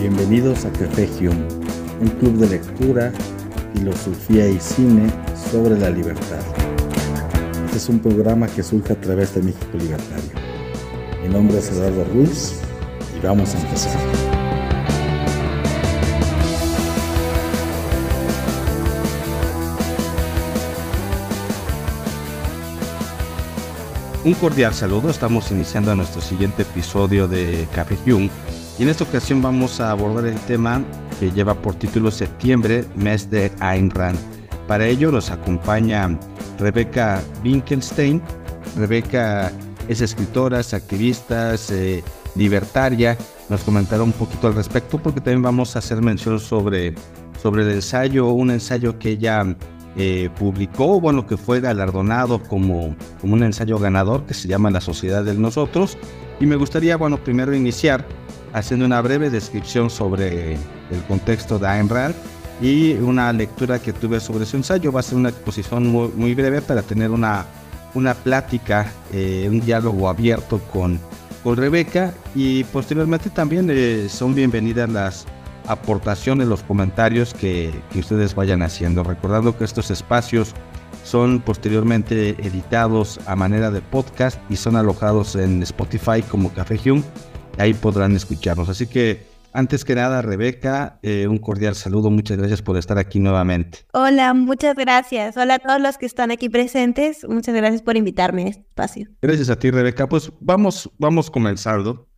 Bienvenidos a Café Hume, un club de lectura, filosofía y cine sobre la libertad. Este es un programa que surge a través de México Libertario. Mi nombre es Eduardo Ruiz y vamos a empezar. Un cordial saludo, estamos iniciando nuestro siguiente episodio de Café Hume y en esta ocasión vamos a abordar el tema que lleva por título Septiembre, mes de Ayn Rand. Para ello nos acompaña Rebeca Wittgenstein. Rebeca es escritora, es activista, eh, libertaria. Nos comentará un poquito al respecto porque también vamos a hacer mención sobre, sobre el ensayo, un ensayo que ella eh, publicó, bueno, que fue galardonado como, como un ensayo ganador que se llama La Sociedad de Nosotros. Y me gustaría, bueno, primero iniciar haciendo una breve descripción sobre el contexto de Ayn Rand y una lectura que tuve sobre su ensayo. Va a ser una exposición muy, breve para tener una, una plática, eh, un diálogo abierto con, con Rebeca y posteriormente también eh, son bienvenidas las aportaciones, los comentarios que, que ustedes vayan haciendo. Recordando que estos espacios son posteriormente editados a manera de podcast y son alojados en Spotify como Café Hume ahí podrán escucharnos. Así que antes que nada, Rebeca, eh, un cordial saludo, muchas gracias por estar aquí nuevamente. Hola, muchas gracias. Hola a todos los que están aquí presentes, muchas gracias por invitarme a este espacio. Gracias a ti, Rebeca. Pues vamos, vamos comenzando.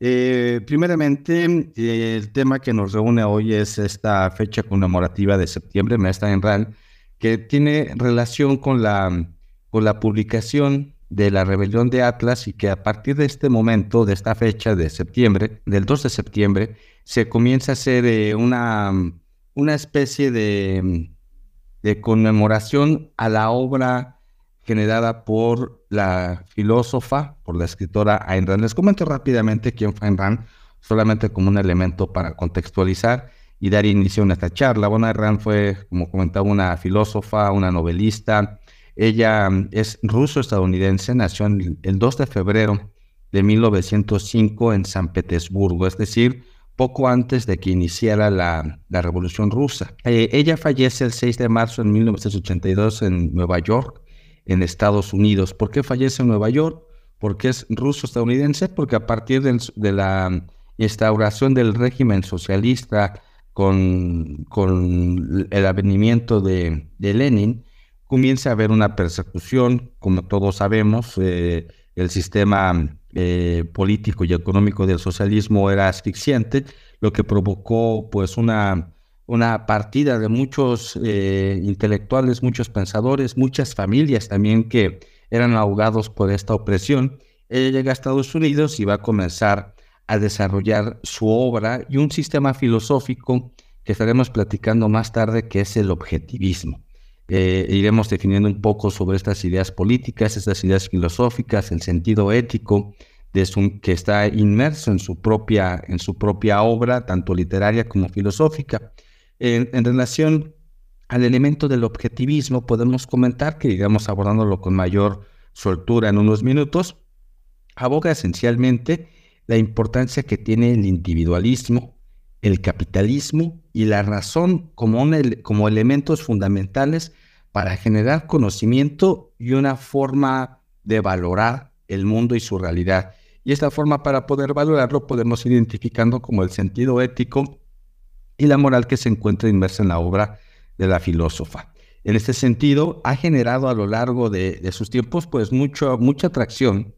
Eh, primeramente, eh, el tema que nos reúne hoy es esta fecha conmemorativa de septiembre, Maestra en RAN, que tiene relación con la, con la publicación de la rebelión de Atlas y que a partir de este momento, de esta fecha de septiembre, del 2 de septiembre, se comienza a hacer eh, una, una especie de, conmemoración a la obra generada por la filósofa, por la escritora Ayn Rand. Les comento rápidamente quién fue Ayn Rand, solamente como un elemento para contextualizar y dar inicio a esta charla. Bueno, Ayn Rand fue, como comentaba, una filósofa, una novelista, ella mm, es ruso-estadounidense, nació el 2 de febrero de 1905 en San Petersburgo, es decir, poco antes de que iniciara la, Revolución Rusa. Eh, ella fallece el 6 de marzo de 1982 en Nueva York, en Estados Unidos. ¿Por qué fallece en Nueva York? Porque es ruso-estadounidense, porque a partir de la instauración del régimen socialista con, con el avenimiento de, de Lenin, comienza a haber una persecución, como todos sabemos, eh, el sistema eh, político y económico del socialismo era asfixiante, lo que provocó pues una, una partida de muchos eh, intelectuales, muchos pensadores, muchas familias también que eran ahogados por esta opresión. Ella llega a Estados Unidos y va a comenzar a desarrollar su obra y un sistema filosófico que estaremos platicando más tarde, que es el objetivismo. Eh, iremos definiendo un poco sobre estas ideas políticas, estas ideas filosóficas, el sentido ético de su, que está inmerso en su propia, en su propia obra, tanto literaria como filosófica. En, relación al elemento del objetivismo, podemos comentar que iremos abordándolo con mayor soltura en unos minutos, aboga esencialmente la importancia que tiene el individualismo, el capitalismo y la razón como, como elementos fundamentales para generar conocimiento y una forma de valorar el mundo y su realidad. Y esta forma para poder valorarlo podemos ir identificando como el sentido ético y la moral que se encuentra inmersa en la obra de la filósofa. En este sentido, ha generado a lo largo de, sus tiempos pues mucho, mucha atracción.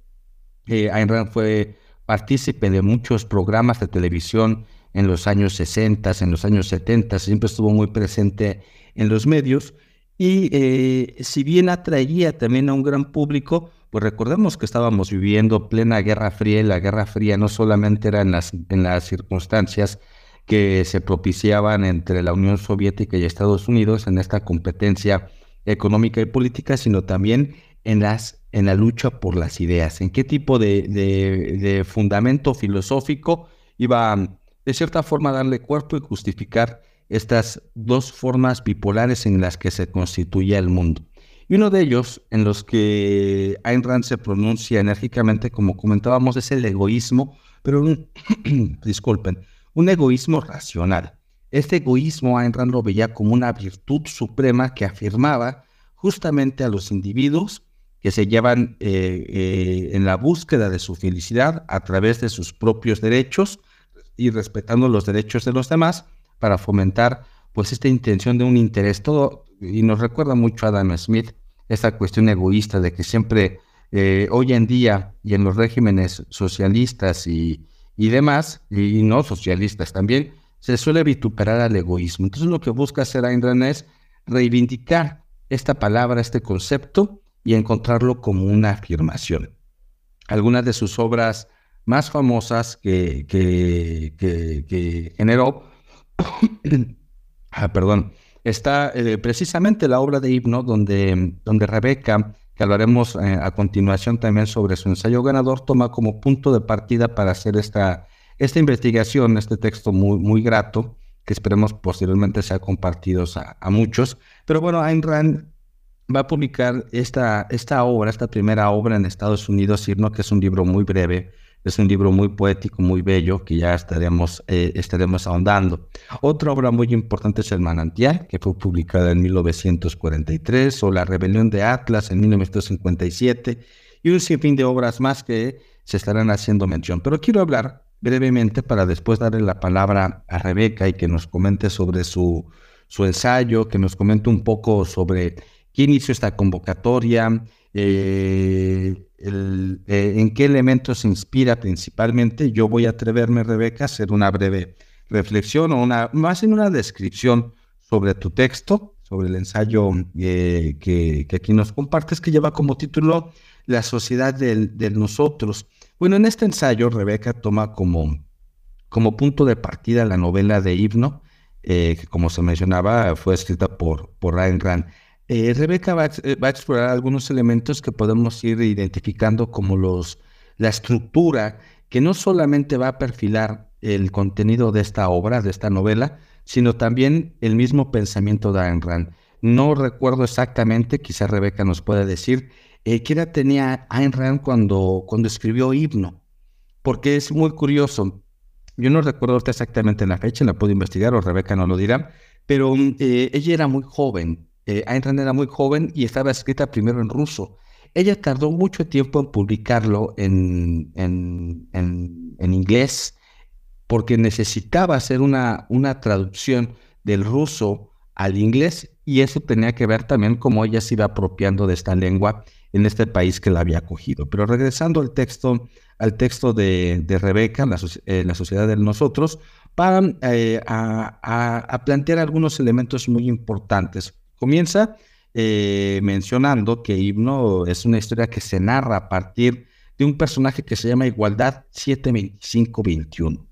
Eh, Ayn Rand fue partícipe de muchos programas de televisión en los años 60, en los años 70, siempre estuvo muy presente en los medios. Y eh, si bien atraía también a un gran público, pues recordemos que estábamos viviendo plena Guerra Fría y la Guerra Fría no solamente era en las, en las circunstancias que se propiciaban entre la Unión Soviética y Estados Unidos en esta competencia económica y política, sino también en, las, en la lucha por las ideas, en qué tipo de, de fundamento filosófico iba de cierta forma darle cuerpo y justificar estas dos formas bipolares en las que se constituye el mundo. Y uno de ellos, en los que Ayn Rand se pronuncia enérgicamente, como comentábamos, es el egoísmo, pero disculpen, un egoísmo racional. Este egoísmo Ayn Rand lo veía como una virtud suprema que afirmaba justamente a los individuos que se llevan eh, eh, en la búsqueda de su felicidad a través de sus propios derechos y respetando los derechos de los demás para fomentar pues esta intención de un interés todo y nos recuerda mucho a Adam Smith esta cuestión egoísta de que siempre eh, hoy en día y en los regímenes socialistas y, y demás y no socialistas también se suele vituperar al egoísmo. Entonces lo que busca hacer Ayn es reivindicar esta palabra, este concepto y encontrarlo como una afirmación. Algunas de sus obras más famosas que, que, generó, ah, perdón, está eh, precisamente la obra de Himno, donde, donde Rebeca, que hablaremos eh, a continuación también sobre su ensayo ganador, toma como punto de partida para hacer esta esta investigación, este texto muy, muy grato, que esperemos posteriormente sea compartido a, muchos. Pero bueno, Ayn Rand va a publicar esta, esta obra, esta primera obra en Estados Unidos, Irno, que es un libro muy breve, es un libro muy poético, muy bello, que ya estaremos, eh, estaremos ahondando. Otra obra muy importante es El Manantial, que fue publicada en 1943, o La Rebelión de Atlas en 1957, y un sinfín de obras más que se estarán haciendo mención. Pero quiero hablar brevemente para después darle la palabra a Rebeca y que nos comente sobre su, su ensayo, que nos comente un poco sobre quién hizo esta convocatoria, eh, eh, en qué elementos se inspira principalmente. Yo voy a atreverme, Rebeca, a hacer una breve reflexión o una, más en una descripción sobre tu texto, sobre el ensayo eh, que, aquí nos compartes, que lleva como título La sociedad del, nosotros. Bueno, en este ensayo Rebeca toma como, como punto de partida la novela de Himno, eh, que como se mencionaba fue escrita por, por Ryan Grant. Eh, Rebeca va, a explorar algunos elementos que podemos ir identificando como los, la estructura que no solamente va a perfilar el contenido de esta obra, de esta novela, sino también el mismo pensamiento de Ayn Rand. No recuerdo exactamente, quizá Rebeca nos pueda decir, eh, ¿Qué edad tenía Ayn Rand cuando, cuando escribió Himno? Porque es muy curioso. Yo no recuerdo exactamente la fecha, la puedo investigar o Rebeca no lo dirá, pero eh, ella era muy joven. Eh, Ayn Rand era muy joven y estaba escrita primero en ruso. Ella tardó mucho tiempo en publicarlo en, en, en, inglés porque necesitaba hacer una, una traducción del ruso al inglés y eso tenía que ver también cómo ella se iba apropiando de esta lengua en este país que la había acogido. Pero regresando al texto, al texto de, Rebeca, la, eh, la, sociedad de nosotros, para eh, a, plantear algunos elementos muy importantes. Comienza eh, mencionando que Himno es una historia que se narra a partir de un personaje que se llama Igualdad 72521.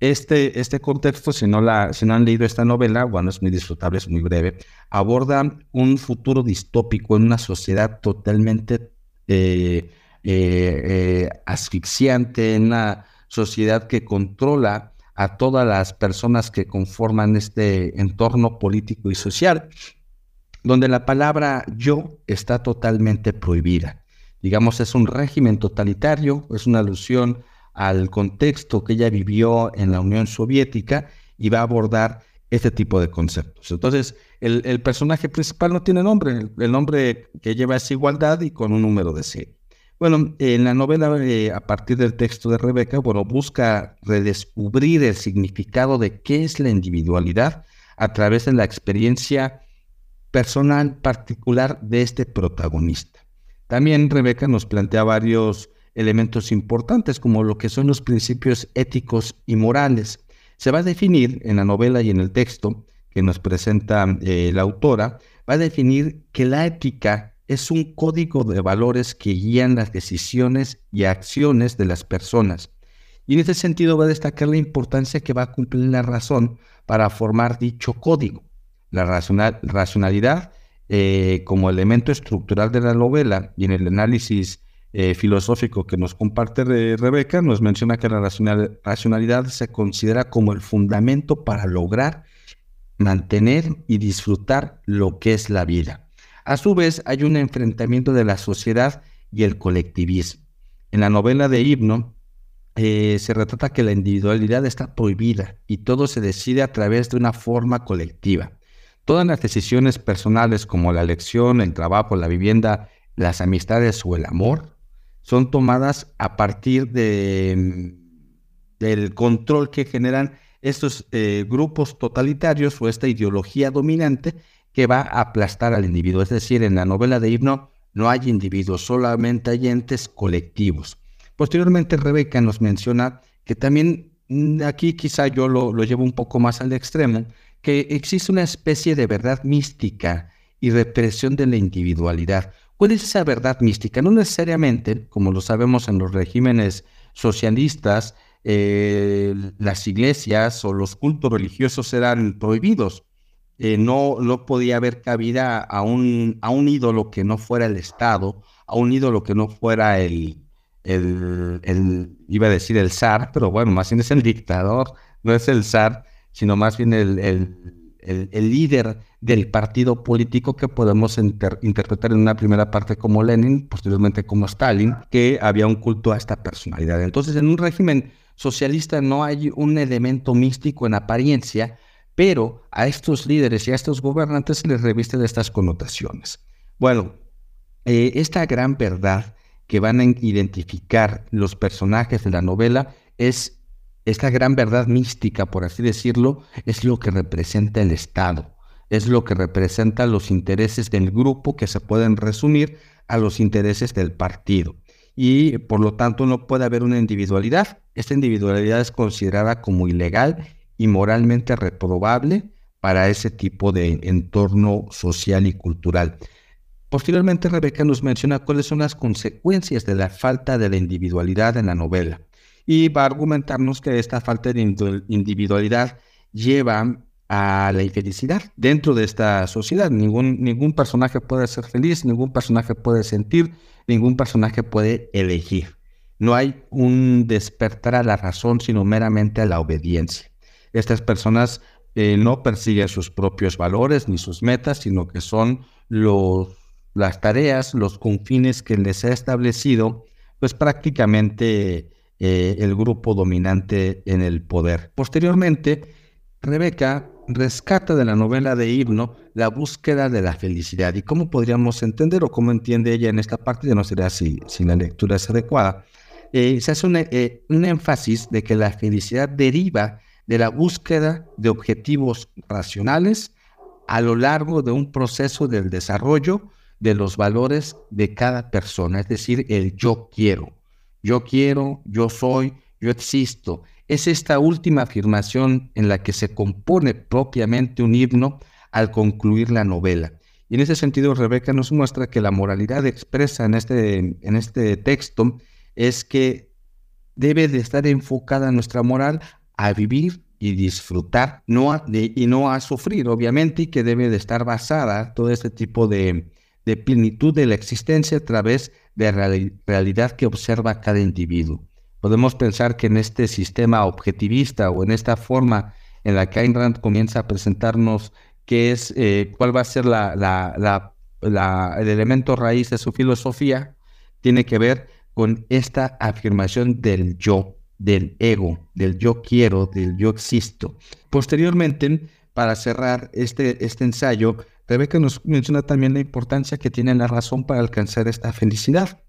Este, este contexto, si no, la, si no han leído esta novela, bueno, es muy disfrutable, es muy breve, aborda un futuro distópico en una sociedad totalmente eh, eh, asfixiante, en una sociedad que controla a todas las personas que conforman este entorno político y social, donde la palabra yo está totalmente prohibida. Digamos, es un régimen totalitario, es una alusión al contexto que ella vivió en la Unión Soviética y va a abordar este tipo de conceptos. Entonces, el, personaje principal no tiene nombre, el, nombre que lleva es igualdad y con un número de serie. Bueno, en la novela, eh, a partir del texto de Rebeca, bueno, busca redescubrir el significado de qué es la individualidad a través de la experiencia personal particular de este protagonista. También Rebeca nos plantea varios elementos importantes como lo que son los principios éticos y morales. Se va a definir en la novela y en el texto que nos presenta eh, la autora, va a definir que la ética es un código de valores que guían las decisiones y acciones de las personas. Y en ese sentido va a destacar la importancia que va a cumplir la razón para formar dicho código. La racionalidad eh, como elemento estructural de la novela y en el análisis eh, filosófico que nos comparte Rebeca, nos menciona que la racionalidad se considera como el fundamento para lograr, mantener y disfrutar lo que es la vida. A su vez, hay un enfrentamiento de la sociedad y el colectivismo. En la novela de Himno, eh, se retrata que la individualidad está prohibida y todo se decide a través de una forma colectiva. Todas las decisiones personales como la elección, el trabajo, la vivienda, las amistades o el amor son tomadas a partir de, del control que generan estos eh, grupos totalitarios o esta ideología dominante que va a aplastar al individuo. Es decir, en la novela de Himno no hay individuos, solamente hay entes colectivos. Posteriormente, Rebeca nos menciona que también mm, aquí quizá yo lo, llevo un poco más al extremo, que existe una especie de verdad mística y represión de la individualidad. ¿Cuál es esa verdad mística? No necesariamente, como lo sabemos en los regímenes socialistas, eh, las iglesias o los cultos religiosos eran prohibidos. Eh, no, no podía haber cabida a un, a un ídolo que no fuera el Estado, a un ídolo que no fuera el, el, iba a decir el zar, pero bueno, más bien es el dictador, no es el zar, sino más bien el, el líder del partido político que podemos interpretar en una primera parte como Lenin, posteriormente como Stalin, que había un culto a esta personalidad. Entonces, en un régimen socialista no hay un elemento místico en apariencia, pero a estos líderes y a estos gobernantes se les reviste de estas connotaciones. Bueno, eh, esta gran verdad que van a identificar los personajes de la novela es esta gran verdad mística, por así decirlo, es lo que representa el Estado, es lo que representa los intereses del grupo que se pueden resumir a los intereses del partido. Y por lo tanto no puede haber una individualidad. Esta individualidad es considerada como ilegal y moralmente reprobable para ese tipo de entorno social y cultural. Posteriormente, Rebeca nos menciona cuáles son las consecuencias de la falta de la individualidad en la novela y va a argumentarnos que esta falta de individualidad lleva a la infelicidad dentro de esta sociedad. Ningún, ningún personaje puede ser feliz, ningún personaje puede sentir, ningún personaje puede elegir. No hay un despertar a la razón, sino meramente a la obediencia. Estas personas eh, no persiguen sus propios valores ni sus metas, sino que son los las tareas, los confines que les ha establecido, pues prácticamente eh, el grupo dominante en el poder. Posteriormente, Rebeca rescata de la novela de Himno la búsqueda de la felicidad. ¿Y cómo podríamos entender o cómo entiende ella en esta parte? Ya no será si, si la lectura es adecuada. Eh, se hace eh, un énfasis de que la felicidad deriva de la búsqueda de objetivos racionales a lo largo de un proceso del desarrollo de los valores de cada persona, es decir, el yo quiero. Yo quiero, yo soy, yo existo. Es esta última afirmación en la que se compone propiamente un himno al concluir la novela. Y en ese sentido, Rebeca nos muestra que la moralidad expresa en este, en este texto es que debe de estar enfocada nuestra moral a vivir y disfrutar no y no a sufrir, obviamente, y que debe de estar basada todo este tipo de, de plenitud de la existencia a través de realidad que observa cada individuo. Podemos pensar que en este sistema objetivista o en esta forma en la que Ayn Rand comienza a presentarnos qué es, eh, cuál va a ser la, el elemento raíz de su filosofía, tiene que ver con esta afirmación del yo, del ego, del yo quiero, del yo existo. Posteriormente, para cerrar este, este ensayo, Rebeca nos menciona también la importancia que tiene la razón para alcanzar esta felicidad.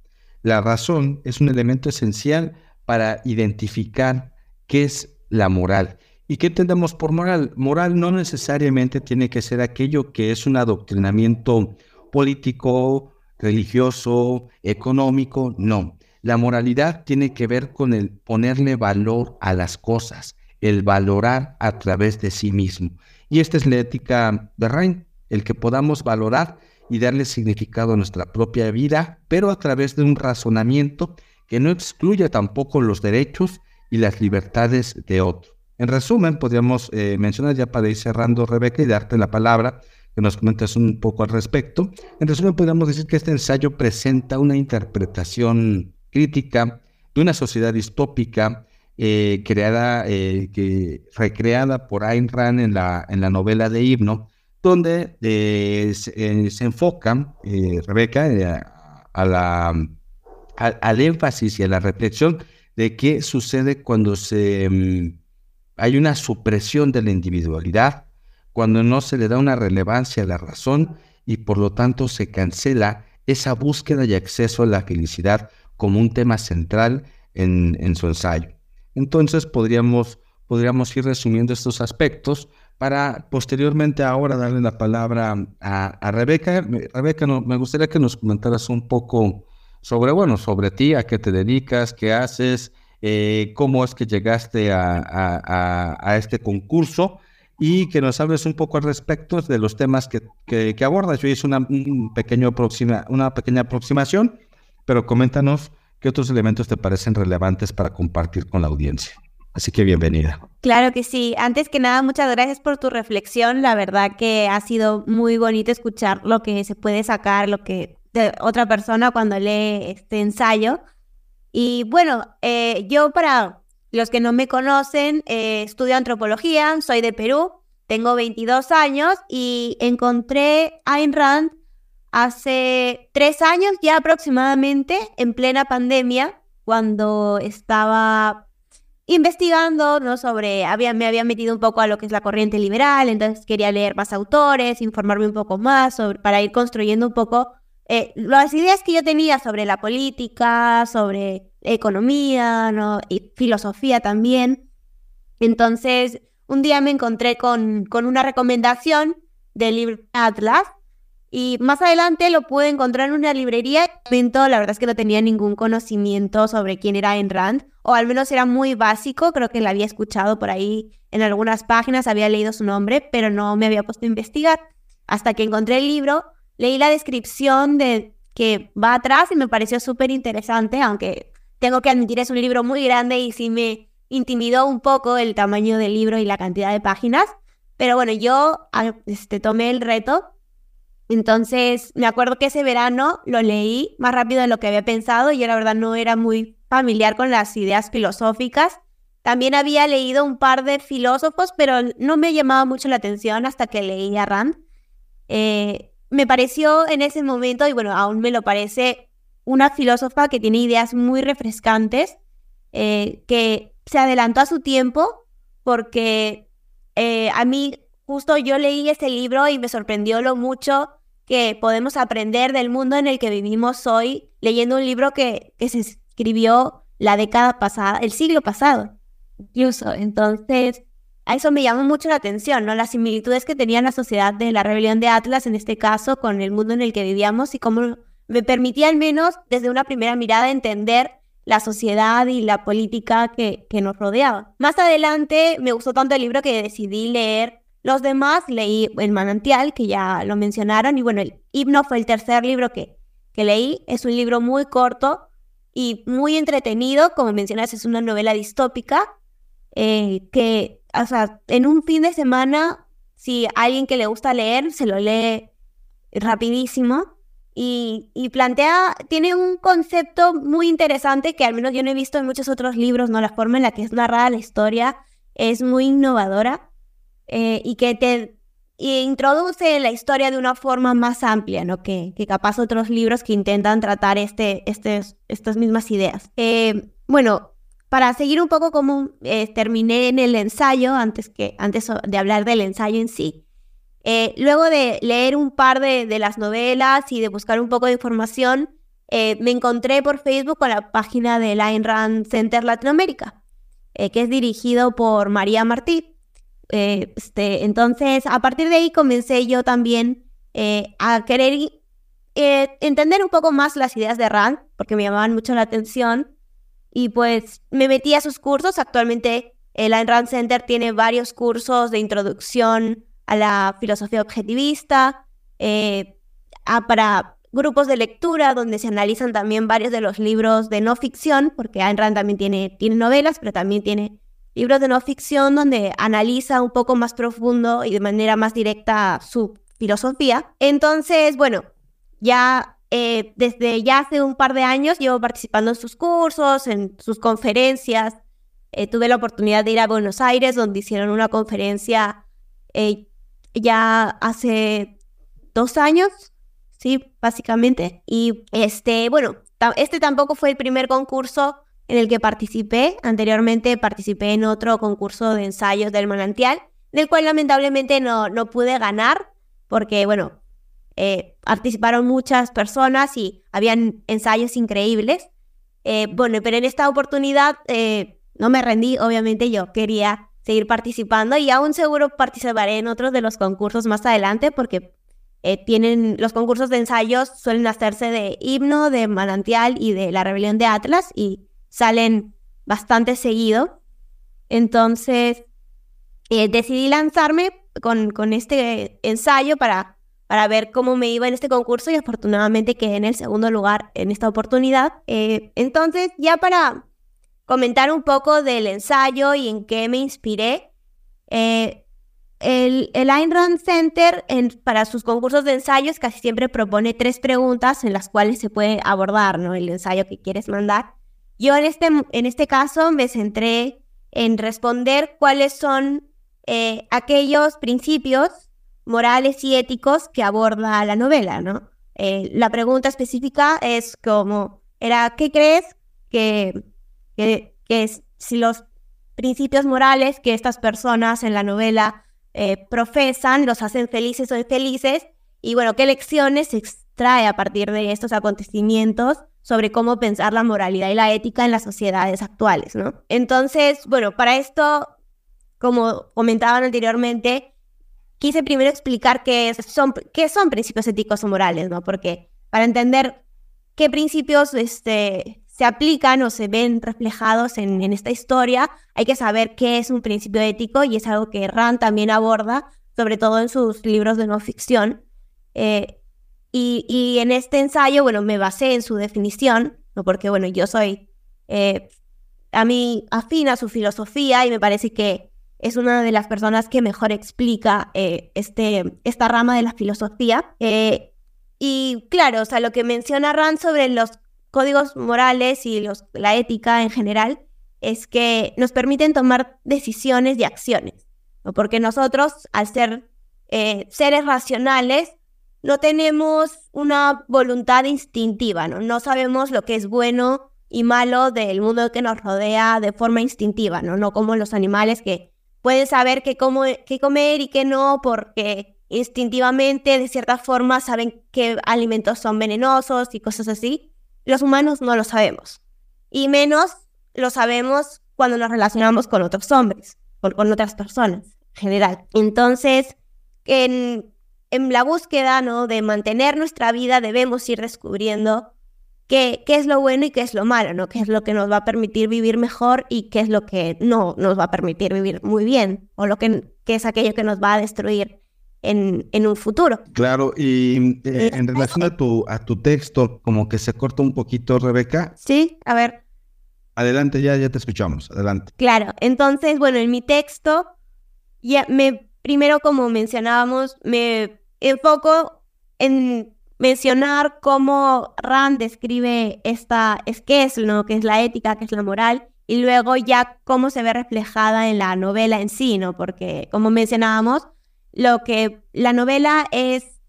La razón es un elemento esencial para identificar qué es la moral. ¿Y qué entendemos por moral? Moral no necesariamente tiene que ser aquello que es un adoctrinamiento político, religioso, económico, no. La moralidad tiene que ver con el ponerle valor a las cosas, el valorar a través de sí mismo. Y esta es la ética de Rein el que podamos valorar y darle significado a nuestra propia vida, pero a través de un razonamiento que no excluya tampoco los derechos y las libertades de otro. En resumen, podríamos eh, mencionar ya para ir cerrando, Rebeca, y darte la palabra, que nos comentes un poco al respecto. En resumen, podríamos decir que este ensayo presenta una interpretación crítica de una sociedad distópica eh, creada, eh, que, recreada por Ayn Rand en la, en la novela de Himno, donde eh, se, enfocan, eh, Rebeca, eh, a, la, al, énfasis y a la reflexión de qué sucede cuando se, mm, hay una supresión de la individualidad, cuando no se le da una relevancia a la razón y por lo tanto se cancela esa búsqueda y acceso a la felicidad como un tema central en, en su ensayo. Entonces podríamos, podríamos ir resumiendo estos aspectos para posteriormente ahora darle la palabra a, Rebeca. Rebeca, me gustaría que nos comentaras un poco sobre, bueno, sobre ti, a qué te dedicas, qué haces, eh, cómo es que llegaste a, este concurso y que nos hables un poco al respecto de los temas que, que, abordas. Yo hice una, un pequeño una pequeña aproximación, pero coméntanos qué otros elementos te parecen relevantes para compartir con la audiencia. Así que bienvenida. Claro que sí. Antes que nada, muchas gracias por tu reflexión. La verdad que ha sido muy bonito escuchar lo que se puede sacar, lo que de otra persona cuando lee este ensayo. Y bueno, eh, yo para los que no me conocen, eh, estudio antropología, soy de Perú, tengo 22 años y encontré Ayn Rand hace tres años ya aproximadamente, en plena pandemia, cuando estaba investigando, ¿no? Sobre, había, me había metido un poco a lo que es la corriente liberal, entonces quería leer más autores, informarme un poco más para ir construyendo un poco eh, las ideas que yo tenía sobre la política, sobre economía, ¿no? Y filosofía también. Entonces, un día me encontré con, con una recomendación del libro Atlas, y más adelante lo pude encontrar en una librería. La verdad es que no tenía ningún conocimiento sobre quién era Ayn Rand, o al menos era muy básico. Creo que la había escuchado por ahí en algunas páginas, había leído su nombre, pero no me había puesto a investigar. Hasta que encontré el libro, leí la descripción de que va atrás y me pareció súper interesante, aunque tengo que admitir es un libro muy grande y sí me intimidó un poco el tamaño del libro y la cantidad de páginas. Pero bueno, yo ah, este, tomé el reto entonces, me acuerdo que ese verano lo leí más rápido de lo que había pensado y yo la verdad no era muy familiar con las ideas filosóficas. También había leído un par de filósofos, pero no me llamaba mucho la atención hasta que leí a Rand. Eh, me pareció en ese momento, y bueno, aún me lo parece, una filósofa que tiene ideas muy refrescantes, eh, que se adelantó a su tiempo, porque eh, a mí justo yo leí ese libro y me sorprendió lo mucho que podemos aprender del mundo en el que vivimos hoy leyendo un libro que, que se escribió la década pasada, el siglo pasado, incluso. Entonces, a eso me llamó mucho la atención, ¿no? Las similitudes que tenía la sociedad de la rebelión de Atlas, en este caso, con el mundo en el que vivíamos y cómo me permitía al menos desde una primera mirada entender la sociedad y la política que, que nos rodeaba. Más adelante me gustó tanto el libro que decidí leer los demás leí El manantial, que ya lo mencionaron, y bueno, el himno fue el tercer libro que, que leí. Es un libro muy corto y muy entretenido, como mencionas, es una novela distópica, eh, que, o sea, en un fin de semana, si alguien que le gusta leer, se lo lee rapidísimo. Y, y, plantea, tiene un concepto muy interesante que al menos yo no he visto en muchos otros libros, ¿no? La forma en la que es narrada la historia es muy innovadora eh, y que te introduce la historia de una forma más amplia, ¿no? Que, que capaz otros libros que intentan tratar este, este, estas mismas ideas. Eh, bueno, para seguir un poco como eh, terminé en el ensayo, antes, que, antes de hablar del ensayo en sí, luego de leer un par de, de, las novelas y de buscar un poco de información, me encontré por Facebook con la página de Line Rand Center Latinoamérica, que es dirigido por María Martí. Eh, este, entonces, a partir de ahí comencé yo también eh, a querer eh, entender un poco más las ideas de Rand, porque me llamaban mucho la atención. Y pues me metí a sus cursos. Actualmente el Ayn Rand Center tiene varios cursos de introducción a la filosofía objetivista, para grupos de lectura donde se analizan también varios de los libros de no ficción, porque Ayn Rand también tiene novelas, pero también tiene libros de no ficción donde analiza un poco más profundo y de manera más directa su filosofía. Entonces, bueno, ya eh, desde ya hace un par de años llevo participando en sus cursos, en sus conferencias. Eh, tuve la oportunidad de ir a Buenos Aires, donde hicieron una conferencia eh, ya hace dos años, sí, básicamente. Y este, bueno, este tampoco fue el primer concurso en el que participé. Anteriormente participé en otro concurso de ensayos del manantial, del cual lamentablemente no, no pude ganar, porque, bueno, eh, participaron muchas personas y habían ensayos increíbles. Eh, bueno, pero en esta oportunidad eh, no me rendí, obviamente yo quería seguir participando y aún seguro participaré en otros de los concursos más adelante porque tienen los concursos de ensayos suelen hacerse de himno, de manantial y de la rebelión de Atlas y salen bastante seguido. Entonces decidí lanzarme con, con este ensayo para para ver cómo me iba en este concurso y afortunadamente quedé en el segundo lugar en esta oportunidad. Eh, entonces, ya para comentar un poco del ensayo y en qué me inspiré, eh, el, el Ayn Rand Center para sus concursos de ensayos casi siempre propone tres preguntas en las cuales se puede abordar ¿no? el ensayo que quieres mandar. Yo en este, en este caso me centré en responder cuáles son eh, aquellos principios morales y éticos que aborda la novela, ¿no? Eh, la pregunta específica es como, era, ¿qué crees que, que, si los principios morales que estas personas en la novela eh, profesan los hacen felices o infelices? Y bueno, ¿qué lecciones se extrae a partir de estos acontecimientos sobre cómo pensar la moralidad y la ética en las sociedades actuales, ¿no? Entonces, bueno, para esto, como comentaban anteriormente, quise primero explicar qué son, qué son principios éticos o morales, ¿no? Porque para entender qué principios este, se aplican o se ven reflejados en, esta historia, hay que saber qué es un principio ético y es algo que Rand también aborda, sobre todo en sus libros de no ficción. Eh, y, en este ensayo, bueno, me basé en su definición, ¿no? porque, bueno, yo soy eh, a mí afín a su filosofía y me parece que es una de las personas que mejor explica eh, este, esta rama de la filosofía. Eh, y claro, o sea, lo que menciona Rand sobre los códigos morales y los, la ética en general es que nos permiten tomar decisiones y acciones, porque nosotros, al ser eh, seres racionales, no tenemos una voluntad instintiva, ¿no? no sabemos lo que es bueno y malo del mundo que nos rodea de forma instintiva, ¿no? no como los animales que pueden saber qué, qué comer y qué no, porque instintivamente, de cierta forma, saben qué alimentos son venenosos y cosas así. Los humanos no lo sabemos. Y menos lo sabemos cuando nos relacionamos con otros hombres, o con otras personas en general. Entonces, en, en la búsqueda ¿no? de mantener nuestra vida, debemos ir descubriendo qué, es lo bueno y qué es lo malo, ¿no? Qué es lo que nos va a permitir vivir mejor y qué es lo que no nos va a permitir vivir muy bien, o lo que, es aquello que nos va a destruir en, en un futuro. Claro, y eh, en relación a tu, a tu texto, como que se corta un poquito, Rebeca. Sí, a ver. Adelante, ya, ya te escuchamos, adelante. Claro, entonces, bueno, en mi texto, ya me, primero como mencionábamos, me enfoco en mencionar cómo Rand describe esta, es es, ¿no? que es la ética, qué es la moral, y luego ya cómo se ve reflejada en la novela en sí, ¿no? Porque como mencionábamos, lo que la novela es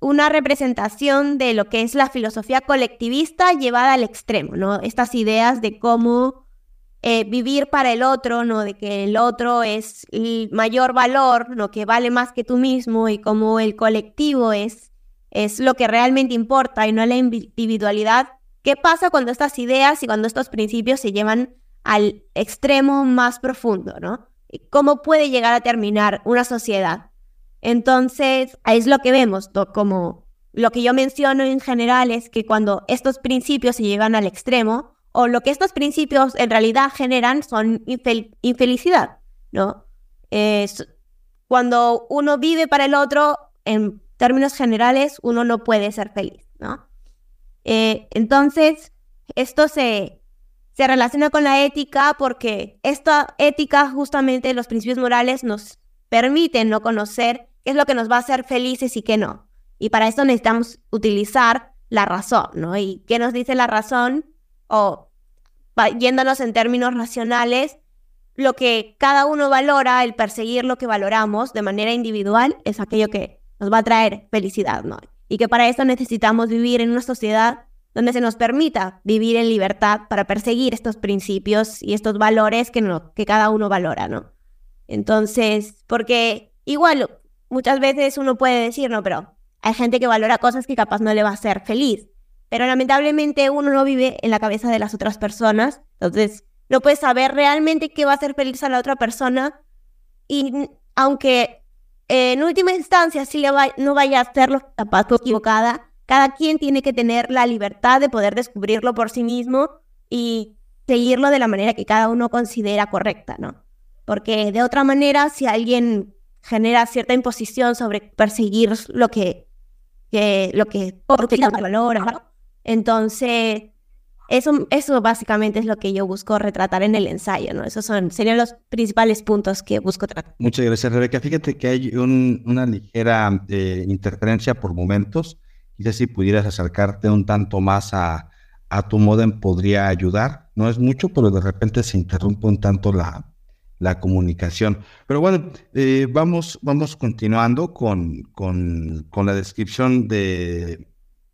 una representación de lo que es la filosofía colectivista llevada al extremo, ¿no? Estas ideas de cómo eh, vivir para el otro, ¿no? De que el otro es el mayor valor, ¿no? Que vale más que tú mismo y cómo el colectivo es es lo que realmente importa y no la individualidad. ¿Qué pasa cuando estas ideas y cuando estos principios se llevan al extremo más profundo, ¿no? ¿Cómo puede llegar a terminar una sociedad? Entonces, es lo que vemos, como lo que yo menciono en general es que cuando estos principios se llevan al extremo, o lo que estos principios en realidad generan son infelicidad, ¿no? Es cuando uno vive para el otro, en términos generales, uno no puede ser feliz, ¿no? Eh, entonces, esto se, se relaciona con la ética porque esta ética, justamente los principios morales, nos permiten no conocer qué es lo que nos va a hacer felices y qué no. Y para eso necesitamos utilizar la razón, ¿no? ¿Y qué nos dice la razón? O yéndonos en términos racionales, lo que cada uno valora, el perseguir lo que valoramos de manera individual, es aquello que nos va a traer felicidad, ¿no? Y que para eso necesitamos vivir en una sociedad donde se nos permita vivir en libertad para perseguir estos principios y estos valores que, no, que cada uno valora, ¿no? Entonces, porque igual muchas veces uno puede decir, no, pero hay gente que valora cosas que capaz no le va a hacer feliz, pero lamentablemente uno no vive en la cabeza de las otras personas, entonces no puedes saber realmente qué va a hacer feliz a la otra persona y aunque en última instancia sí le no vaya a hacerlo capaz equivocada, cada quien tiene que tener la libertad de poder descubrirlo por sí mismo y seguirlo de la manera que cada uno considera correcta, ¿no? Porque de otra manera, si alguien genera cierta imposición sobre perseguir lo que, que lo que valora, entonces eso, eso básicamente es lo que yo busco retratar en el ensayo, ¿no? Esos son, serían los principales puntos que busco tratar. Muchas gracias, Rebeca. Fíjate que hay una ligera eh, interferencia por momentos Quizás si pudieras acercarte un tanto más a, a tu modem podría ayudar. No es mucho, pero de repente se interrumpe un tanto la, la comunicación. Pero bueno, eh, vamos, vamos continuando con, con, con, la descripción de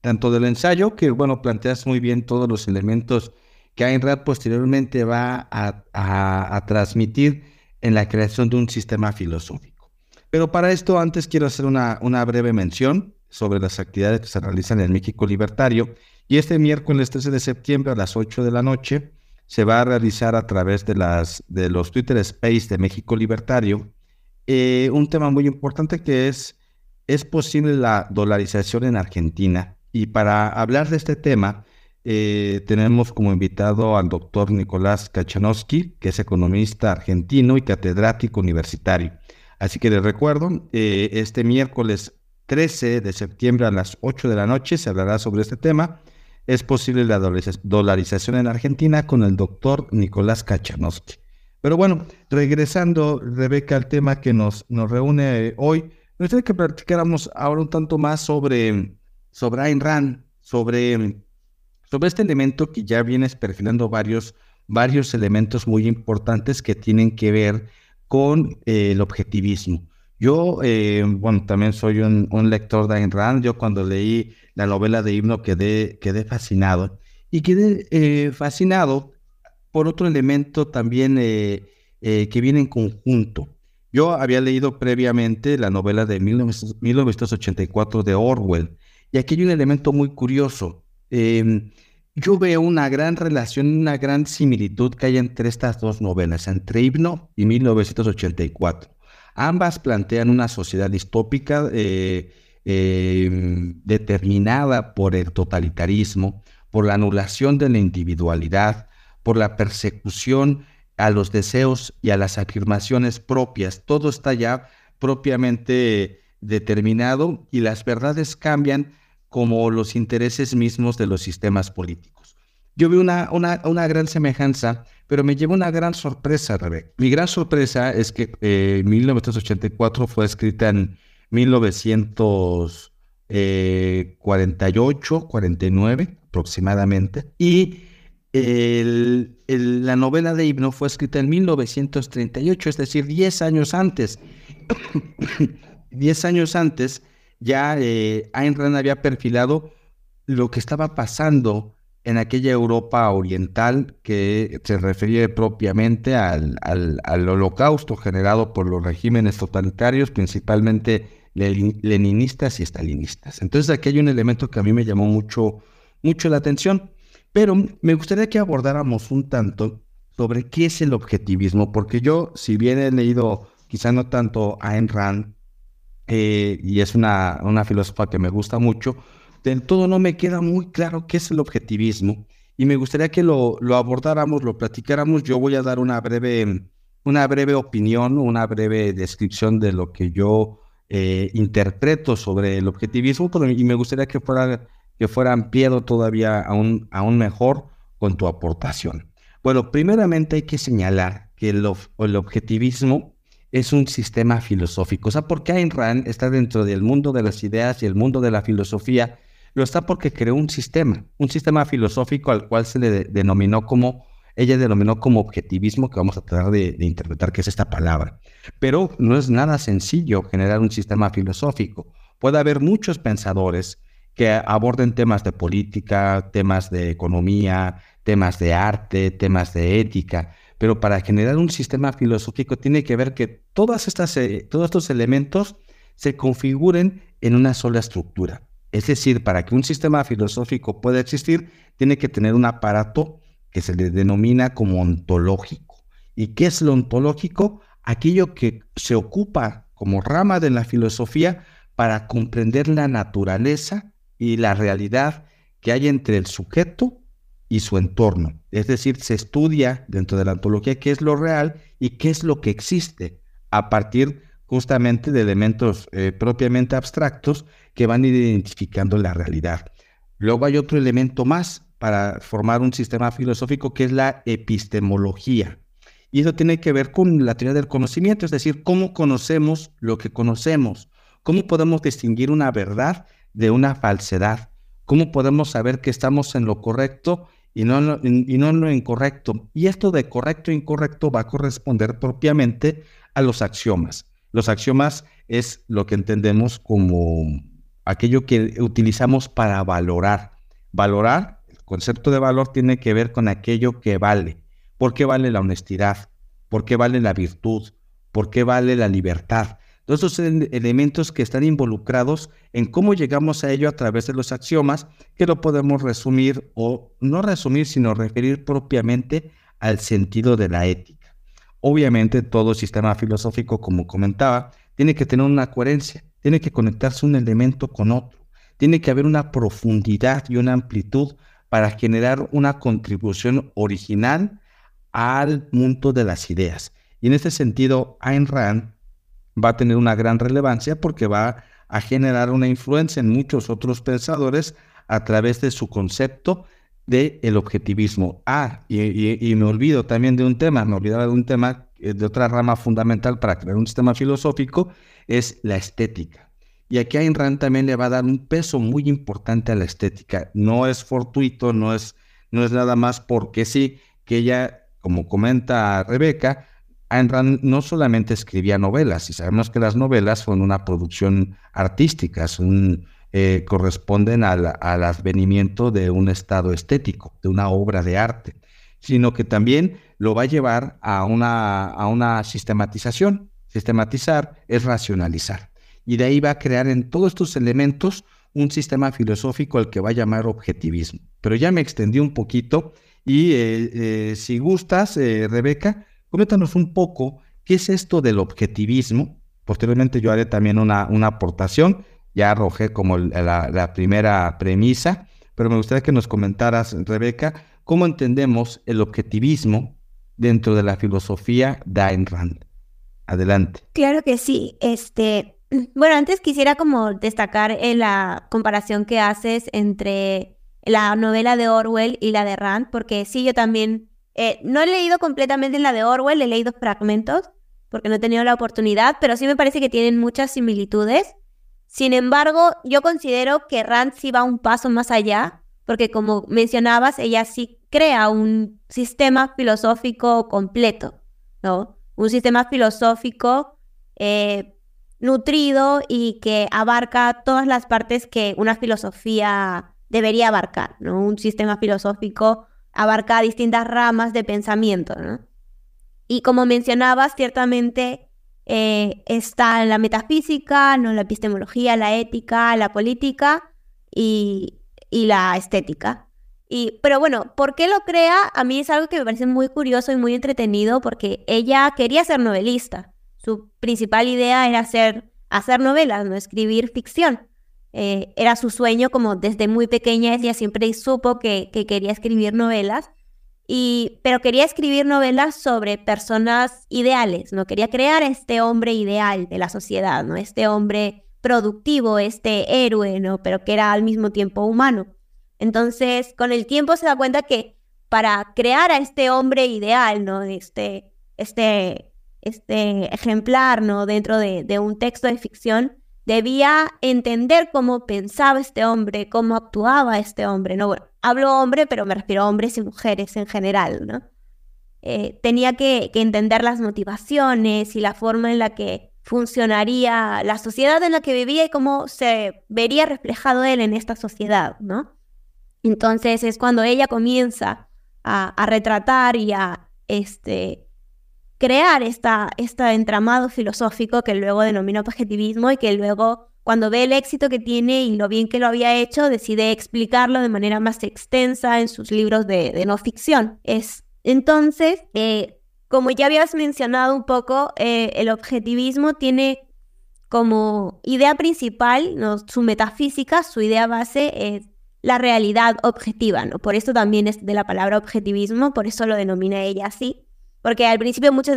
tanto del ensayo, que bueno, planteas muy bien todos los elementos que Ayn posteriormente va a, transmitir en la creación de un sistema filosófico. Pero para esto antes quiero hacer una, una breve mención sobre las actividades que se realizan en México Libertario. Y este miércoles 13 de septiembre a las 8 de la noche se va a realizar a través de, las, de los Twitter Space de México Libertario eh, un tema muy importante que es, ¿es posible la dolarización en Argentina? Y para hablar de este tema, eh, tenemos como invitado al doctor Nicolás Kachanowski, que es economista argentino y catedrático universitario. Así que les recuerdo, eh, este miércoles 13 de septiembre a las 8 de la noche se hablará sobre este tema. Es posible la dolarización en Argentina con el doctor Nicolás Kachanowski. Pero bueno, regresando, Rebeca, al tema que nos, nos reúne hoy, me gustaría que platicáramos ahora un tanto más sobre, sobre Ayn Rand, sobre, sobre este elemento que ya vienes perfilando varios, varios elementos muy importantes que tienen que ver con eh, el objetivismo. Yo, eh, bueno, también soy un, lector de Ayn Rand. Yo cuando leí la novela de himno quedé, quedé fascinado. Y quedé eh, fascinado por otro elemento también eh, que viene en conjunto. Yo había leído previamente la novela de 1984 de Orwell. Y aquí hay un elemento muy curioso. Em, yo veo una gran relación, una gran similitud que hay entre estas dos novelas, entre Himno y 1984. Ambas plantean una sociedad distópica eh, eh, determinada por el totalitarismo, por la anulación de la individualidad, por la persecución a los deseos y a las afirmaciones propias. Todo está ya propiamente determinado y las verdades cambian como los intereses mismos de los sistemas políticos. Yo vi una, una, una gran semejanza pero me llevó una gran sorpresa, Rebeca. Mi gran sorpresa es que 1984 eh, fue escrita en 1948, 49 eh, aproximadamente, y la novela de Himno fue escrita en 1938, es decir, 10 años antes. 10 años antes ya eh, Ayn Rand había perfilado lo que estaba pasando en aquella Europa oriental que se refería propiamente al, al, holocausto generado por los regímenes totalitarios, principalmente leninistas y estalinistas. Entonces aquí hay un elemento que a mí me llamó mucho, mucho la atención, pero me gustaría que abordáramos un tanto sobre qué es el objetivismo, porque yo, si bien he leído quizá no tanto a Ayn Rand, eh, y es una, una filósofa que me gusta mucho, del todo no me queda muy claro qué es el objetivismo y me gustaría que lo, lo abordáramos, lo platicáramos. Yo voy a dar una breve, una breve opinión, una breve descripción de lo que yo eh, interpreto sobre el objetivismo y me gustaría que fuera, que fuera ampliado todavía aún, aún mejor con tu aportación. Bueno, primeramente hay que señalar que el, el objetivismo es un sistema filosófico. O sea, porque Ayn Rand está dentro del mundo de las ideas y el mundo de la filosofía lo está porque creó un sistema, un sistema filosófico al cual se le denominó como, ella denominó como objetivismo, que vamos a tratar de, interpretar qué es esta palabra. Pero no es nada sencillo generar un sistema filosófico. Puede haber muchos pensadores que aborden temas de política, temas de economía, temas de arte, temas de ética. Pero para generar un sistema filosófico tiene que ver que todas estas, eh, todos estos elementos se configuren en una sola estructura. Es decir, para que un sistema filosófico pueda existir, tiene que tener un aparato que se le denomina como ontológico. ¿Y qué es lo ontológico? Aquello que se ocupa como rama de la filosofía para comprender la naturaleza y la realidad que hay entre el sujeto y su entorno. Es decir, se estudia dentro de la ontología qué es lo real y qué es lo que existe a partir justamente de elementos eh, propiamente abstractos que van identificando la realidad. Luego hay otro elemento más para formar un sistema filosófico que es la epistemología. Y eso tiene que ver con la teoría del conocimiento, es decir, cómo conocemos lo que conocemos, cómo podemos distinguir una verdad de una falsedad, cómo podemos saber que estamos en lo correcto y no, y no en lo incorrecto. Y esto de correcto e incorrecto va a corresponder propiamente a los axiomas. Los axiomas es lo que entendemos como aquello que utilizamos para valorar. Valorar, el concepto de valor tiene que ver con aquello que vale. ¿Por qué vale la honestidad? ¿Por qué vale la virtud? ¿Por qué vale la libertad? Todos esos elementos que están involucrados en cómo llegamos a ello a través de los axiomas, que lo podemos resumir o no resumir, sino referir propiamente al sentido de la ética. Obviamente todo sistema filosófico, como comentaba, tiene que tener una coherencia, tiene que conectarse un elemento con otro, tiene que haber una profundidad y una amplitud para generar una contribución original al mundo de las ideas. Y en ese sentido, Ayn Rand va a tener una gran relevancia porque va a generar una influencia en muchos otros pensadores a través de su concepto de el objetivismo. Ah, y, me olvido también de un tema, me olvidaba de un tema, eh, de otra rama fundamental para crear un sistema filosófico, es la estética. Y aquí Ayn Rand también le va a dar un peso muy importante a la estética. No es fortuito, no es, no es nada más porque sí, que ella, como comenta Rebeca, Ayn Rand no solamente escribía novelas, y sabemos que las novelas son una producción artística, eh, corresponden al, advenimiento de un estado estético, de una obra de arte, sino que también lo va a llevar a una, a una sistematización. Sistematizar es racionalizar. Y de ahí va a crear en todos estos elementos un sistema filosófico al que va a llamar objetivismo. Pero ya me extendí un poquito y eh, eh, si gustas, Rebeca, Coméntanos un poco qué es esto del objetivismo. Posteriormente yo haré también una, una aportación, ya arrojé como la, primera premisa, pero me gustaría que nos comentaras, Rebeca, cómo entendemos el objetivismo dentro de la filosofía de Ayn Rand. Adelante. Claro que sí. Este, bueno, antes quisiera como destacar en la comparación que haces entre la novela de Orwell y la de Rand, porque sí, yo también eh, no he leído completamente la de Orwell, he leído fragmentos porque no he tenido la oportunidad, pero sí me parece que tienen muchas similitudes. Sin embargo, yo considero que Rand sí va un paso más allá, porque como mencionabas, ella sí crea un sistema filosófico completo, ¿no? Un sistema filosófico eh, nutrido y que abarca todas las partes que una filosofía debería abarcar, ¿no? Un sistema filosófico abarca distintas ramas de pensamiento, ¿no? Y como mencionabas, ciertamente eh, está la metafísica, ¿no? la epistemología, la ética, la política y, la estética. Y, pero bueno, ¿por qué lo crea? A mí es algo que me parece muy curioso y muy entretenido porque ella quería ser novelista. Su principal idea era hacer, hacer novelas, no escribir ficción. Eh, era su sueño, como desde muy pequeña ella siempre supo que, quería escribir novelas, y, pero quería escribir novelas sobre personas ideales, ¿no? Quería crear este hombre ideal de la sociedad, ¿no? Este hombre productivo, este héroe, ¿no? Pero que era al mismo tiempo humano. Entonces, con el tiempo se da cuenta que para crear a este hombre ideal, ¿no? Este, este, este ejemplar, ¿no? Dentro de, de un texto de ficción, debía entender cómo pensaba este hombre, cómo actuaba este hombre, ¿no? Bueno, hablo hombre, pero me refiero a hombres y mujeres en general, ¿no? Eh, tenía que, entender las motivaciones y la forma en la que funcionaría la sociedad en la que vivía y cómo se vería reflejado él en esta sociedad. Entonces es cuando ella comienza a, retratar y a este, crear esta, este entramado filosófico que luego denomina objetivismo y que luego cuando ve el éxito que tiene y lo bien que lo había hecho, decide explicarlo de manera más extensa en sus libros de, no ficción. Es, entonces, eh, como ya habías mencionado un poco, eh, el objetivismo tiene como idea principal, su metafísica, su idea base es la realidad objetiva, ¿no? Por eso también es de la palabra objetivismo, por eso lo denomina ella así. Porque al principio muchos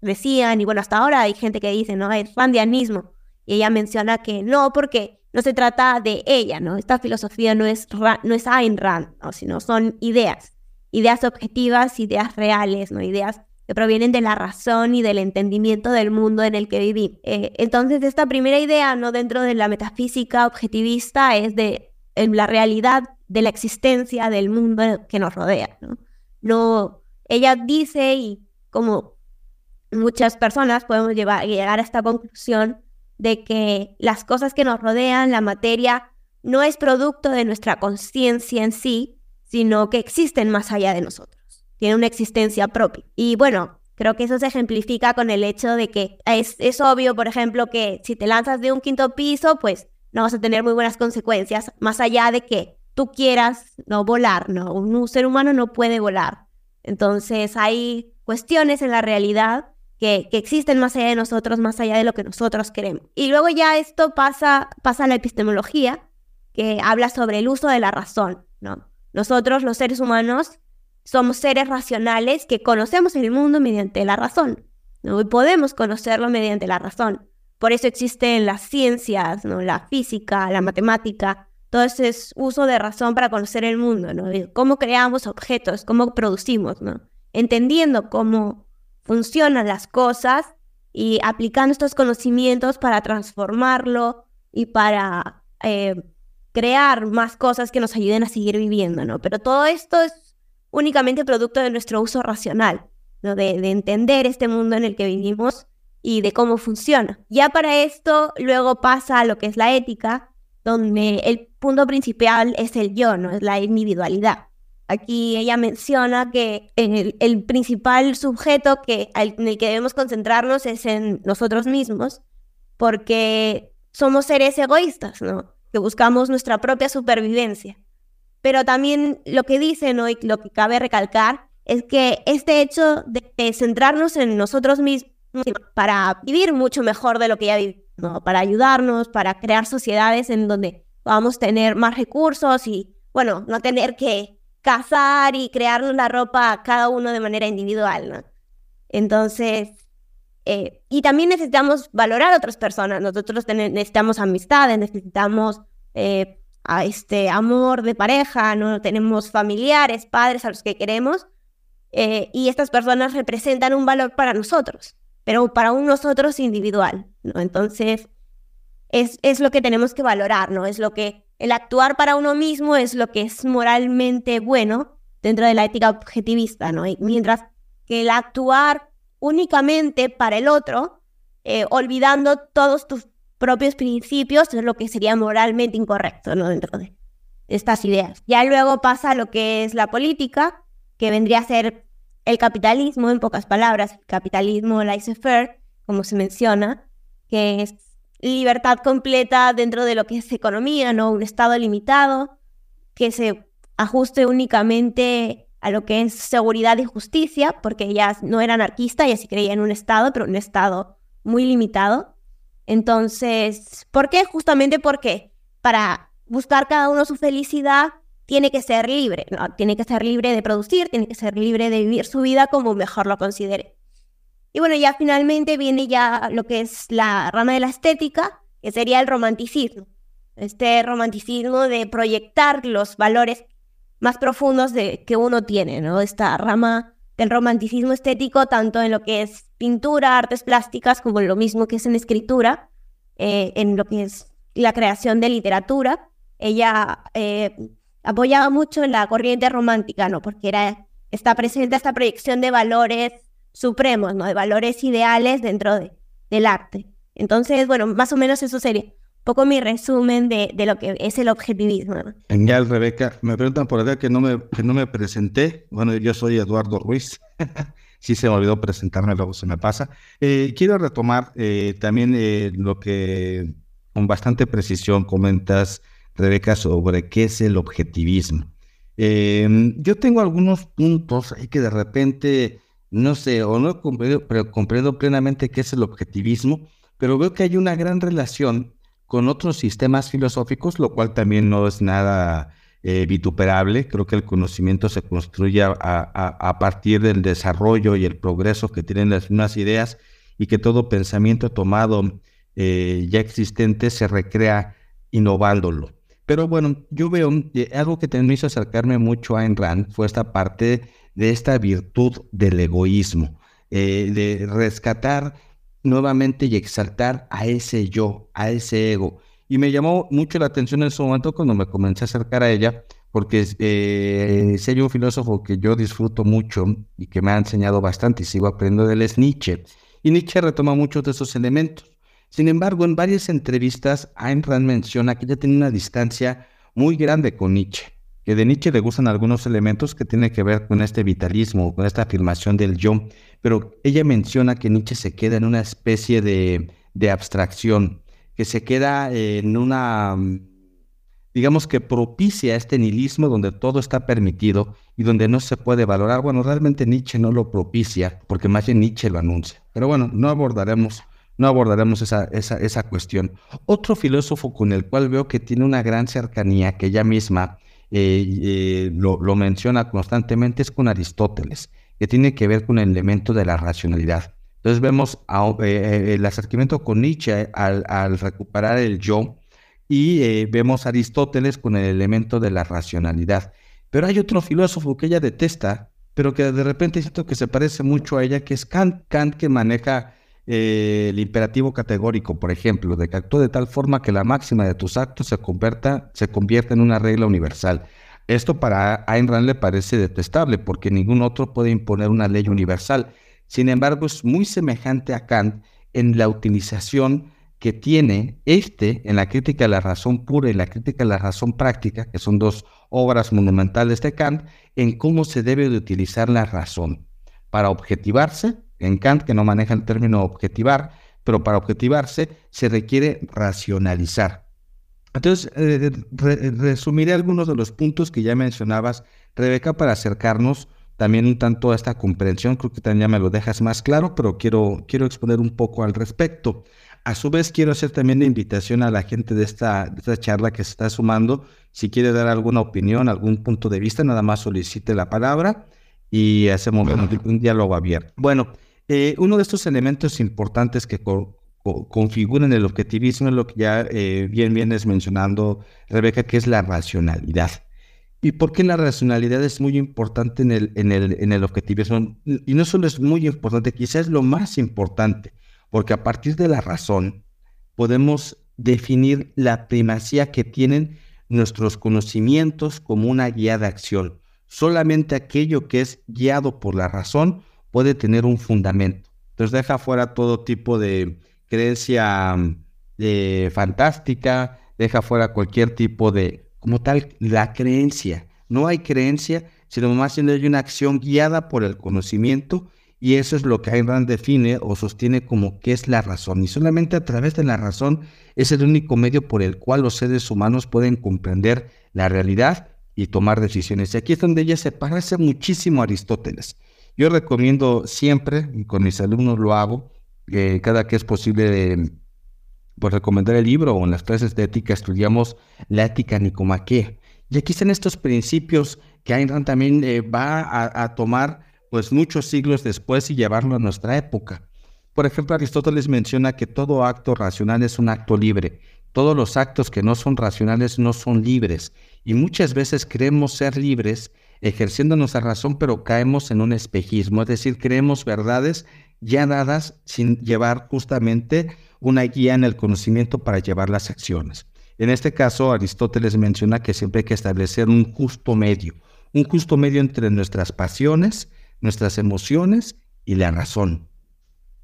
decían, y bueno, hasta ahora hay gente que dice, ¿no? Es randianismo. Y ella menciona que no, porque no se trata de ella, ¿no? Esta filosofía no es, no es Ayn Rand, ¿no? sino son ideas ideas objetivas, ideas reales, ¿no? Ideas que provienen de la razón y del entendimiento del mundo en el que viví. Eh, entonces, esta primera idea, ¿no? Dentro de la metafísica objetivista es de la realidad de la existencia del mundo que nos rodea, ¿no? no ella dice, y como muchas personas podemos llevar, llegar a esta conclusión, de que las cosas que nos rodean, la materia, no es producto de nuestra conciencia en sí, sino que existen más allá de nosotros, tienen una existencia propia. Y bueno, creo que eso se ejemplifica con el hecho de que es, es obvio, por ejemplo, que si te lanzas de un quinto piso, pues no vas a tener muy buenas consecuencias, más allá de que tú quieras no volar, ¿no? Un ser humano no puede volar. Entonces hay cuestiones en la realidad que, existen más allá de nosotros, más allá de lo que nosotros queremos. Y luego ya esto pasa, pasa a la epistemología, que habla sobre el uso de la razón, ¿no? Nosotros, los seres humanos, somos seres racionales que conocemos el mundo mediante la razón. ¿no? Y podemos conocerlo mediante la razón. Por eso existen las ciencias, ¿no? la física, la matemática. Todo ese es uso de razón para conocer el mundo, ¿no? cómo creamos objetos, cómo producimos, ¿no? entendiendo cómo funcionan las cosas y aplicando estos conocimientos para transformarlo y para eh, crear más cosas que nos ayuden a seguir viviendo, ¿no? Pero todo esto es únicamente producto de nuestro uso racional, ¿no? De, entender este mundo en el que vivimos y de cómo funciona. Ya para esto luego pasa a lo que es la ética, donde el punto principal es el yo, ¿no? Es la individualidad. Aquí ella menciona que el, principal sujeto que, en el que debemos concentrarnos es en nosotros mismos, porque somos seres egoístas, ¿no? que buscamos nuestra propia supervivencia. Pero también lo que dice, ¿no? y lo que cabe recalcar, es que este hecho de centrarnos en nosotros mismos para vivir mucho mejor de lo que ya vivimos, para ayudarnos, para crear sociedades en donde podamos tener más recursos y, bueno, no tener que cazar y crearnos la ropa cada uno de manera individual. Entonces, eh, y también necesitamos valorar a otras personas. Nosotros necesitamos amistades, necesitamos eh, a este amor de pareja, no tenemos familiares, padres a los que queremos. Eh, y estas personas representan un valor para nosotros, pero para un nosotros individual. ¿no? Entonces, es, es lo que tenemos que valorar, ¿no? Es lo que el actuar para uno mismo es lo que es moralmente bueno dentro de la ética objetivista, ¿no? Y mientras que el actuar únicamente para el otro, eh, olvidando todos tus propios principios, es lo que sería moralmente incorrecto ¿no? dentro de estas ideas. Ya luego pasa lo que es la política, que vendría a ser el capitalismo, en pocas palabras, el capitalismo laissez-faire, como se menciona, que es libertad completa dentro de lo que es economía, ¿no? Un Estado limitado, que se ajuste únicamente a lo que es seguridad y justicia, porque ella no era anarquista, ella sí creía en un Estado, pero un Estado muy limitado. Entonces, ¿por qué? Justamente porque para buscar cada uno su felicidad tiene que ser libre, ¿no? tiene que ser libre de producir, tiene que ser libre de vivir su vida como mejor lo considere. Y bueno, ya finalmente viene ya lo que es la rama de la estética, que sería el romanticismo. Este romanticismo de proyectar los valores más profundos de, que uno tiene, ¿no? Esta rama del romanticismo estético, tanto en lo que es pintura, artes plásticas, como lo mismo que es en escritura, eh, en lo que es la creación de literatura. Ella eh, apoyaba mucho la corriente romántica, ¿no? Porque era, está presente esta proyección de valores supremos, ¿no? De valores ideales dentro de, del arte. Entonces, bueno, más o menos eso sería un poco mi resumen de, de lo que es el objetivismo. Genial, Rebeca. Me preguntan por acá que no me, que no me presenté. Bueno, yo soy Eduardo Ruiz. sí se me olvidó presentarme, luego se me pasa. Eh, quiero retomar eh, también eh, lo que con bastante precisión comentas, Rebeca, sobre qué es el objetivismo. yo tengo algunos puntos ahí que de repente, no sé, o no comprendo, pero comprendo plenamente qué es el objetivismo, pero veo que hay una gran relación con otros sistemas filosóficos, lo cual también no es nada eh, vituperable. Creo que el conocimiento se construye a, partir del desarrollo y el progreso que tienen las mismas ideas y que todo pensamiento tomado eh, ya existente se recrea innovándolo. Pero bueno, yo veo eh, algo que también me hizo acercarme mucho a Ayn Rand fue esta parte de esta virtud del egoísmo, de rescatar nuevamente y exaltar a ese yo, a ese ego. Y me llamó mucho la atención en ese momento cuando me comencé a acercar a ella, porque eh, un filósofo que yo disfruto mucho y que me ha enseñado bastante y sigo aprendiendo de él es Nietzsche. Y Nietzsche retoma muchos de esos elementos. Sin embargo, en varias entrevistas, Ayn Rand menciona que ella tiene una distancia muy grande con Nietzsche, que de Nietzsche le gustan algunos elementos que tienen que ver con este vitalismo, con esta afirmación del yo, pero ella menciona que Nietzsche se queda en una especie de, abstracción, que se queda en una, digamos que propicia este nihilismo donde todo está permitido y donde no se puede valorar. Bueno, realmente Nietzsche no lo propicia, porque más bien Nietzsche lo anuncia. Pero bueno, no abordaremos, no abordaremos esa, esa, esa cuestión. Otro filósofo con el cual veo que tiene una gran cercanía, que ella misma eh, eh, lo, menciona constantemente, es con Aristóteles, que tiene que ver con el elemento de la racionalidad. Entonces vemos eh, el acercamiento con Nietzsche al, recuperar el yo y vemos a Aristóteles con el elemento de la racionalidad. Pero hay otro filósofo que ella detesta, pero que de repente siento que se parece mucho a ella, que es Kant, Kant que maneja el imperativo categórico, por ejemplo, de que actúa de tal forma que la máxima de tus actos se convierta, se convierta en una regla universal. Esto para Ayn Rand le parece detestable porque ningún otro puede imponer una ley universal. Sin embargo, es muy semejante a Kant en la utilización que tiene este en la crítica de la razón pura y la crítica de la razón práctica, que son dos obras monumentales de Kant, en cómo se debe de utilizar la razón. Para objetivarse, en Kant que no maneja el término objetivar, pero para objetivarse se requiere racionalizar. Entonces, eh, resumiré algunos de los puntos que ya mencionabas, Rebeca, para acercarnos también un tanto a esta comprensión, creo que también ya me lo dejas más claro, pero quiero, quiero exponer un poco al respecto. A su vez, quiero hacer también la invitación a la gente de esta, de esta charla que se está sumando. Si quiere dar alguna opinión, algún punto de vista, nada más solicite la palabra y hacemos un, diálogo abierto. Bueno, eh, uno de estos elementos importantes que configuran el objetivismo es lo que ya eh, bien vienes mencionando, Rebeca, que es la racionalidad. ¿Y por qué la racionalidad es muy importante en el, en el, en el objetivismo? Y no solo es muy importante, quizás es lo más importante, porque a partir de la razón podemos definir la primacía que tienen nuestros conocimientos como una guía de acción. Solamente aquello que es guiado por la razón puede tener un fundamento. Entonces deja fuera todo tipo de creencia eh, fantástica, deja fuera cualquier tipo de como tal la creencia. No hay creencia, sino más bien hay una acción guiada por el conocimiento y eso es lo que Ayn Rand define o sostiene como que es la razón. Y solamente a través de la razón es el único medio por el cual los seres humanos pueden comprender la realidad y tomar decisiones. Y aquí es donde ella se parece muchísimo a Aristóteles. Yo recomiendo siempre, y con mis alumnos lo hago, que cada que es posible por recomendar el libro o en las clases de ética estudiamos la ética nicomaquea. Y aquí están estos principios que Ayn también eh, va a, tomar pues muchos siglos después y llevarlo a nuestra época. Por ejemplo, Aristóteles menciona que todo acto racional es un acto libre. Todos los actos que no son racionales no son libres. Y muchas veces creemos ser libres ejerciendo nuestra razón, pero caemos en un espejismo. Es decir, creemos verdades ya dadas sin llevar justamente una guía en el conocimiento para llevar las acciones. En este caso, Aristóteles menciona que siempre hay que establecer un justo medio, un justo medio entre nuestras pasiones, nuestras emociones y la razón.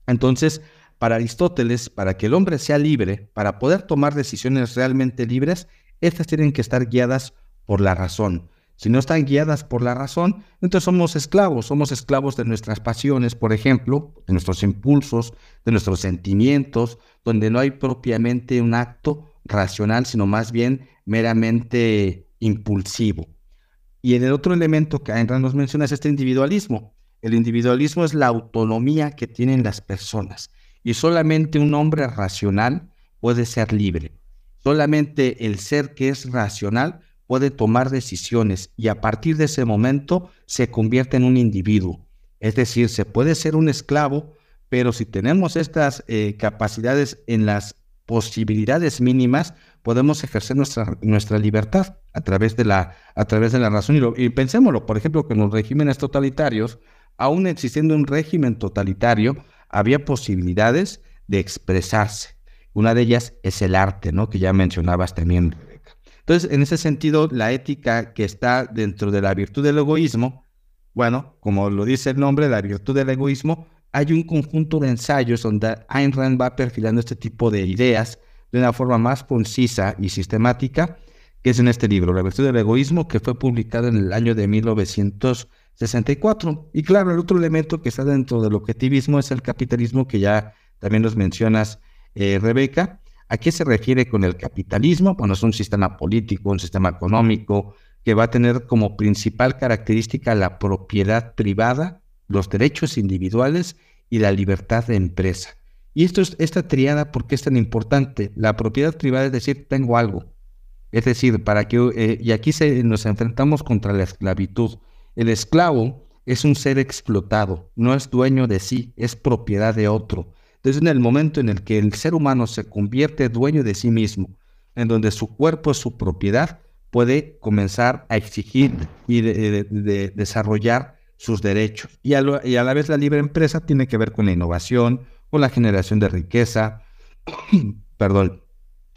Entonces, Para Aristóteles, para que el hombre sea libre, para poder tomar decisiones realmente libres, estas tienen que estar guiadas por la razón. Si no están guiadas por la razón, entonces somos esclavos, somos esclavos de nuestras pasiones, por ejemplo, de nuestros impulsos, de nuestros sentimientos, donde no hay propiamente un acto racional, sino más bien meramente impulsivo. Y en el otro elemento que Ayn nos menciona es este individualismo. El individualismo es la autonomía que tienen las personas y solamente un hombre racional puede ser libre. Solamente el ser que es racional puede tomar decisiones y a partir de ese momento se convierte en un individuo. Es decir, se puede ser un esclavo, pero si tenemos estas eh, capacidades en las posibilidades mínimas, podemos ejercer nuestra, nuestra libertad a través de la, a través de la razón. Y, y pensémoslo, por ejemplo, que en los regímenes totalitarios, aún existiendo un régimen totalitario, había posibilidades de expresarse. Una de ellas es el arte, ¿no? Que ya mencionabas también, entonces, en ese sentido, la ética que está dentro de la virtud del egoísmo, bueno, como lo dice el nombre, la virtud del egoísmo, hay un conjunto de ensayos donde Ayn Rand va perfilando este tipo de ideas de una forma más concisa y sistemática, que es en este libro, La virtud del egoísmo, que fue publicado en el año de 1964. Y claro, el otro elemento que está dentro del objetivismo es el capitalismo, que ya también nos mencionas, eh, Rebeca, ¿A qué se refiere con el capitalismo? Bueno, es un sistema político, un sistema económico que va a tener como principal característica la propiedad privada, los derechos individuales y la libertad de empresa. Y esto es, esta triada, ¿por qué es tan importante? La propiedad privada es decir, tengo algo. Es decir, para que, eh, y aquí se, nos enfrentamos contra la esclavitud. El esclavo es un ser explotado, no es dueño de sí, es propiedad de otro. Entonces, en el momento en el que el ser humano se convierte dueño de sí mismo, en donde su cuerpo es su propiedad, puede comenzar a exigir y de, desarrollar sus derechos. Y a, la vez la libre empresa tiene que ver con la innovación, con la generación de riqueza, perdón,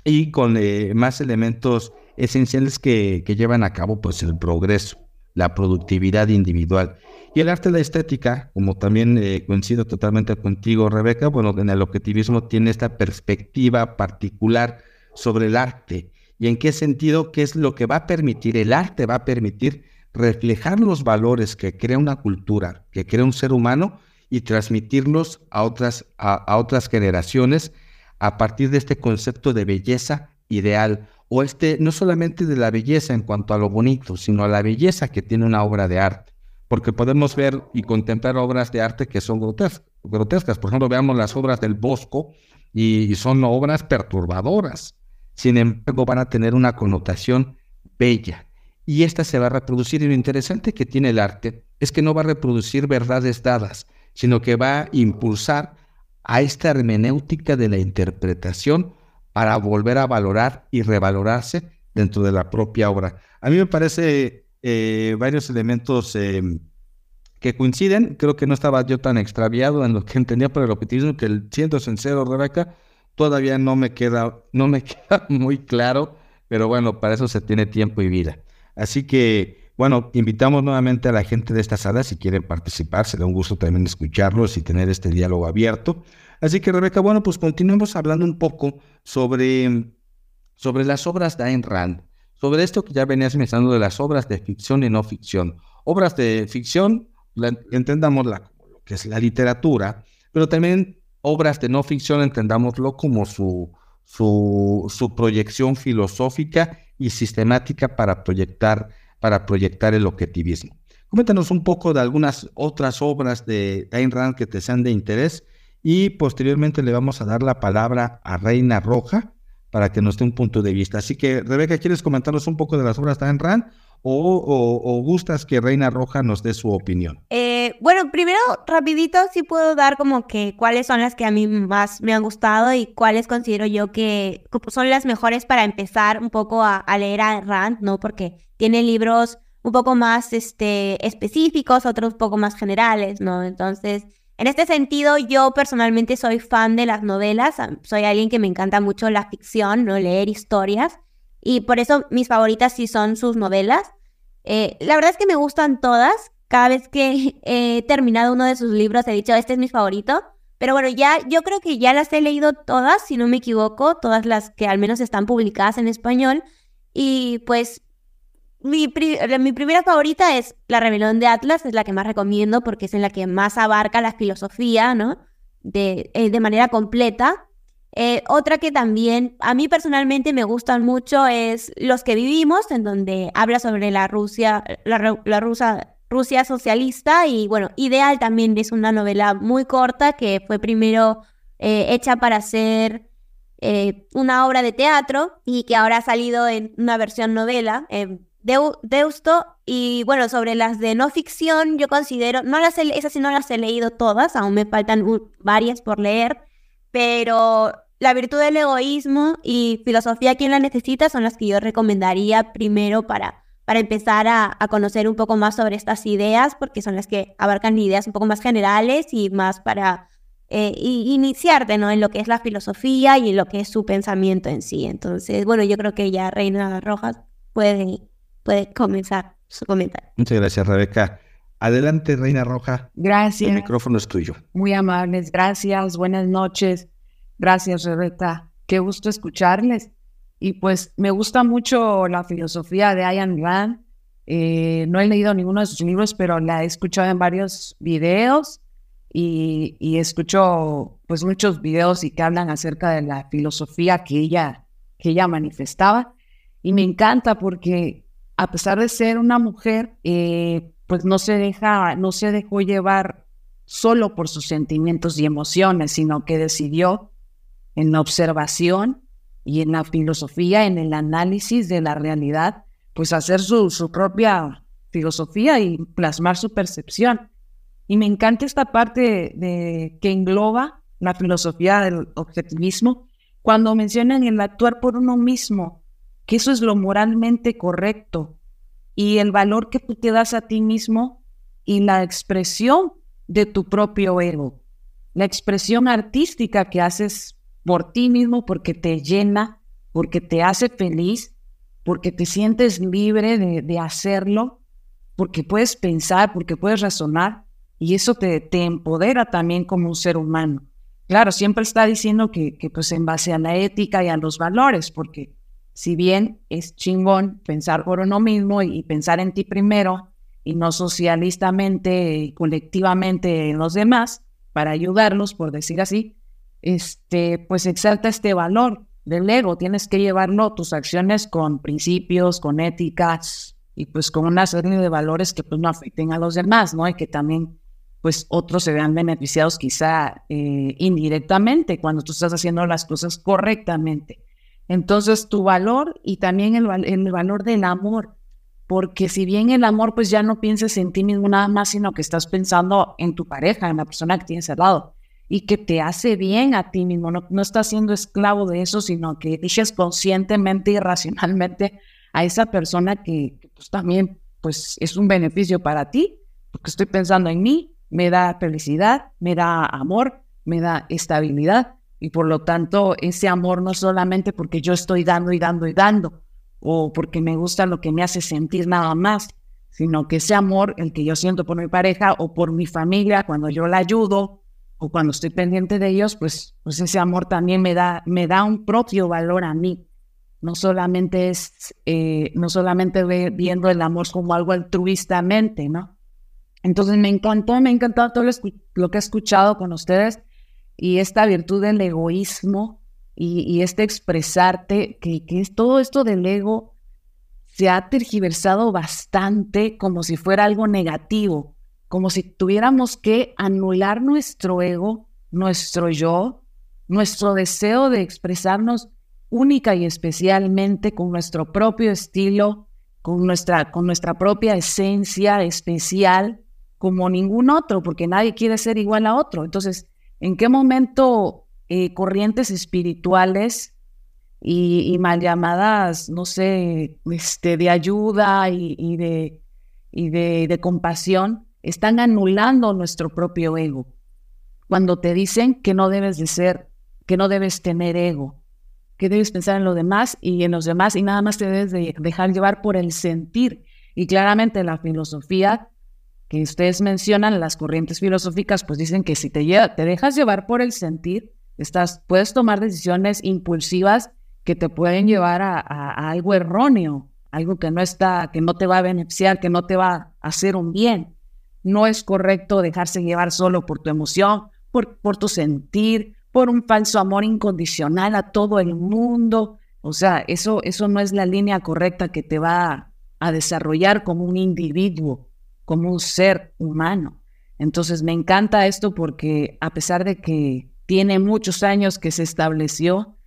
y con eh, más elementos esenciales que, que, llevan a cabo pues, el progreso, la productividad individual. Y el arte de la estética, como también eh, coincido totalmente contigo, Rebeca, bueno, en el objetivismo tiene esta perspectiva particular sobre el arte. ¿Y en qué sentido? ¿Qué es lo que va a permitir? El arte va a permitir reflejar los valores que crea una cultura, que crea un ser humano y transmitirlos a otras, a otras generaciones a partir de este concepto de belleza ideal o este no solamente de la belleza en cuanto a lo bonito, sino a la belleza que tiene una obra de arte porque podemos ver y contemplar obras de arte que son grotescas. Por ejemplo, veamos las obras del Bosco y, son obras perturbadoras. Sin embargo, van a tener una connotación bella. Y esta se va a reproducir. Y lo interesante que tiene el arte es que no va a reproducir verdades dadas, sino que va a impulsar a esta hermenéutica de la interpretación para volver a valorar y revalorarse dentro de la propia obra. A mí me parece eh, varios elementos em, que coinciden. Creo que no estaba yo tan extraviado en lo que entendía por el objetivismo, que el, siendo sincero, Rebeca, todavía no me queda, no me queda muy claro, pero bueno, para eso se tiene tiempo y vida. Así que, bueno, invitamos nuevamente a la gente de esta sala si quieren participar, será un gusto también escucharlos y tener este diálogo abierto. Así que, Rebeca, bueno, pues continuemos hablando un poco sobre, sobre las obras de Ayn Rand sobre esto que ya venías mencionando de las obras de ficción y no ficción. Obras de ficción, entendamos lo que es la literatura, pero también obras de no ficción, entendámoslo como su, su, su proyección filosófica y sistemática para proyectar, para proyectar el objetivismo. Coméntanos un poco de algunas otras obras de Ayn Rand que te sean de interés y posteriormente le vamos a dar la palabra a Reina Roja para que nos dé un punto de vista. Así que, Rebeca, ¿quieres comentarnos un poco de las obras de Ayn Rand o, gustas que Reina Roja nos dé su opinión? Eh, bueno, primero, rapidito, sí puedo dar como que cuáles son las que a mí más me han gustado y cuáles considero yo que son las mejores para empezar un poco a, a leer a Rand, ¿no? Porque tiene libros un poco más este, específicos, otros un poco más generales, ¿no? Entonces, en este sentido, yo personalmente soy fan de las novelas, soy alguien que me encanta mucho la ficción, ¿no? leer historias, y por eso mis favoritas sí son sus novelas. Eh, la verdad es que me gustan todas, cada vez que he terminado uno de sus libros he dicho, este es mi favorito, Pero bueno, ya yo creo que ya las he leído todas, si no me equivoco, todas las que al menos están publicadas en español. Y pues mi, mi, primera favorita es La Rebelión de Atlas, es la que más recomiendo porque es en la que más abarca la filosofía, ¿no? De, eh, de manera completa. Eh, otra que también a mí personalmente me gustan mucho es Los que vivimos, en donde habla sobre la Rusia, la, la Rusia, Rusia socialista y bueno, Ideal también es una novela muy corta que fue primero eh, hecha para ser una obra de teatro y que ahora ha salido en una versión novela. Deusto. Y bueno, sobre las de no ficción, yo considero, no las he, esas sí no las he leído todas, aún me faltan varias por leer, pero La virtud del egoísmo y Filosofía quien la necesita son las que yo recomendaría primero para, para empezar a, conocer un poco más sobre estas ideas, porque son las que abarcan ideas un poco más generales y más para eh, iniciarte ¿no? en lo que es la filosofía y en lo que es su pensamiento en sí. Entonces, bueno, yo creo que ya Reina Rojas puede puede comenzar su comentario. Muchas gracias, Rebeca. Adelante, Reina Roja. Gracias. El micrófono es tuyo. Muy amables, gracias, buenas noches. Gracias, Rebeca. Qué gusto escucharles. Y pues me gusta mucho la filosofía de Ayn Rand. Eh, no he leído ninguno de sus libros, pero la he escuchado en varios videos y, y, escucho pues muchos videos y que hablan acerca de la filosofía que ella, que ella manifestaba. Y me encanta porque a pesar de ser una mujer, eh, pues no se deja, no se dejó llevar solo por sus sentimientos y emociones, sino que decidió en la observación y en la filosofía, en el análisis de la realidad, pues hacer su, propia filosofía y plasmar su percepción. Y me encanta esta parte de, que engloba la filosofía del objetivismo cuando mencionan el actuar por uno mismo, que eso es lo moralmente correcto y el valor que tú te das a ti mismo y la expresión de tu propio ego, la expresión artística que haces por ti mismo porque te llena, porque te hace feliz, porque te sientes libre de, hacerlo, porque puedes pensar, porque puedes razonar y eso te, te empodera también como un ser humano. Claro, siempre está diciendo que, que pues en base a la ética y a los valores, porque si bien es chingón pensar por uno mismo y, pensar en ti primero y no socialistamente y colectivamente en los demás para ayudarlos, por decir así, este, pues exalta este valor del ego. Tienes que llevarlo tus acciones con principios, con éticas y pues con una serie de valores que pues no afecten a los demás, ¿no? Y que también pues otros se vean beneficiados quizá eh, indirectamente cuando tú estás haciendo las cosas correctamente. Entonces, tu valor y también el, el, valor del amor, porque si bien el amor, pues ya no pienses en ti mismo nada más, sino que estás pensando en tu pareja, en la persona que tienes al lado, y que te hace bien a ti mismo, no, no estás siendo esclavo de eso, sino que dices conscientemente y racionalmente a esa persona que, pues también pues es un beneficio para ti, porque estoy pensando en mí, me da felicidad, me da amor, me da estabilidad y por lo tanto, ese amor no solamente porque yo estoy dando y dando y dando, o porque me gusta lo que me hace sentir nada más, sino que ese amor, el que yo siento por mi pareja o por mi familia, cuando yo la ayudo o cuando estoy pendiente de ellos, pues, pues ese amor también me da, me da un propio valor a mí. No solamente es, eh, no solamente viendo el amor como algo altruistamente, ¿no? Entonces me encantó, me encantó todo lo que he escuchado con ustedes y esta virtud del egoísmo y, este expresarte, que, es todo esto del ego se ha tergiversado bastante como si fuera algo negativo, como si tuviéramos que anular nuestro ego, nuestro yo, nuestro deseo de expresarnos única y especialmente con nuestro propio estilo, con nuestra, con nuestra propia esencia especial, como ningún otro, porque nadie quiere ser igual a otro. Entonces, ¿En qué momento eh, corrientes espirituales y, mal llamadas, no sé, este, de ayuda y, de, y de, compasión están anulando nuestro propio ego? Cuando te dicen que no debes de ser, que no debes tener ego, que debes pensar en lo demás y en los demás y nada más te debes de dejar llevar por el sentir. Y claramente la filosofía que ustedes mencionan, las corrientes filosóficas, pues dicen que si te, te dejas llevar por el sentir, estás, puedes tomar decisiones impulsivas que te pueden llevar a, algo erróneo, algo que no está, que no te va a beneficiar, que no te va a hacer un bien. No es correcto dejarse llevar solo por tu emoción, por, por tu sentir, por un falso amor incondicional a todo el mundo. O sea, eso, eso no es la línea correcta que te va a desarrollar como un individuo como un ser humano. Entonces me encanta esto porque a pesar de que tiene muchos años que se estableció,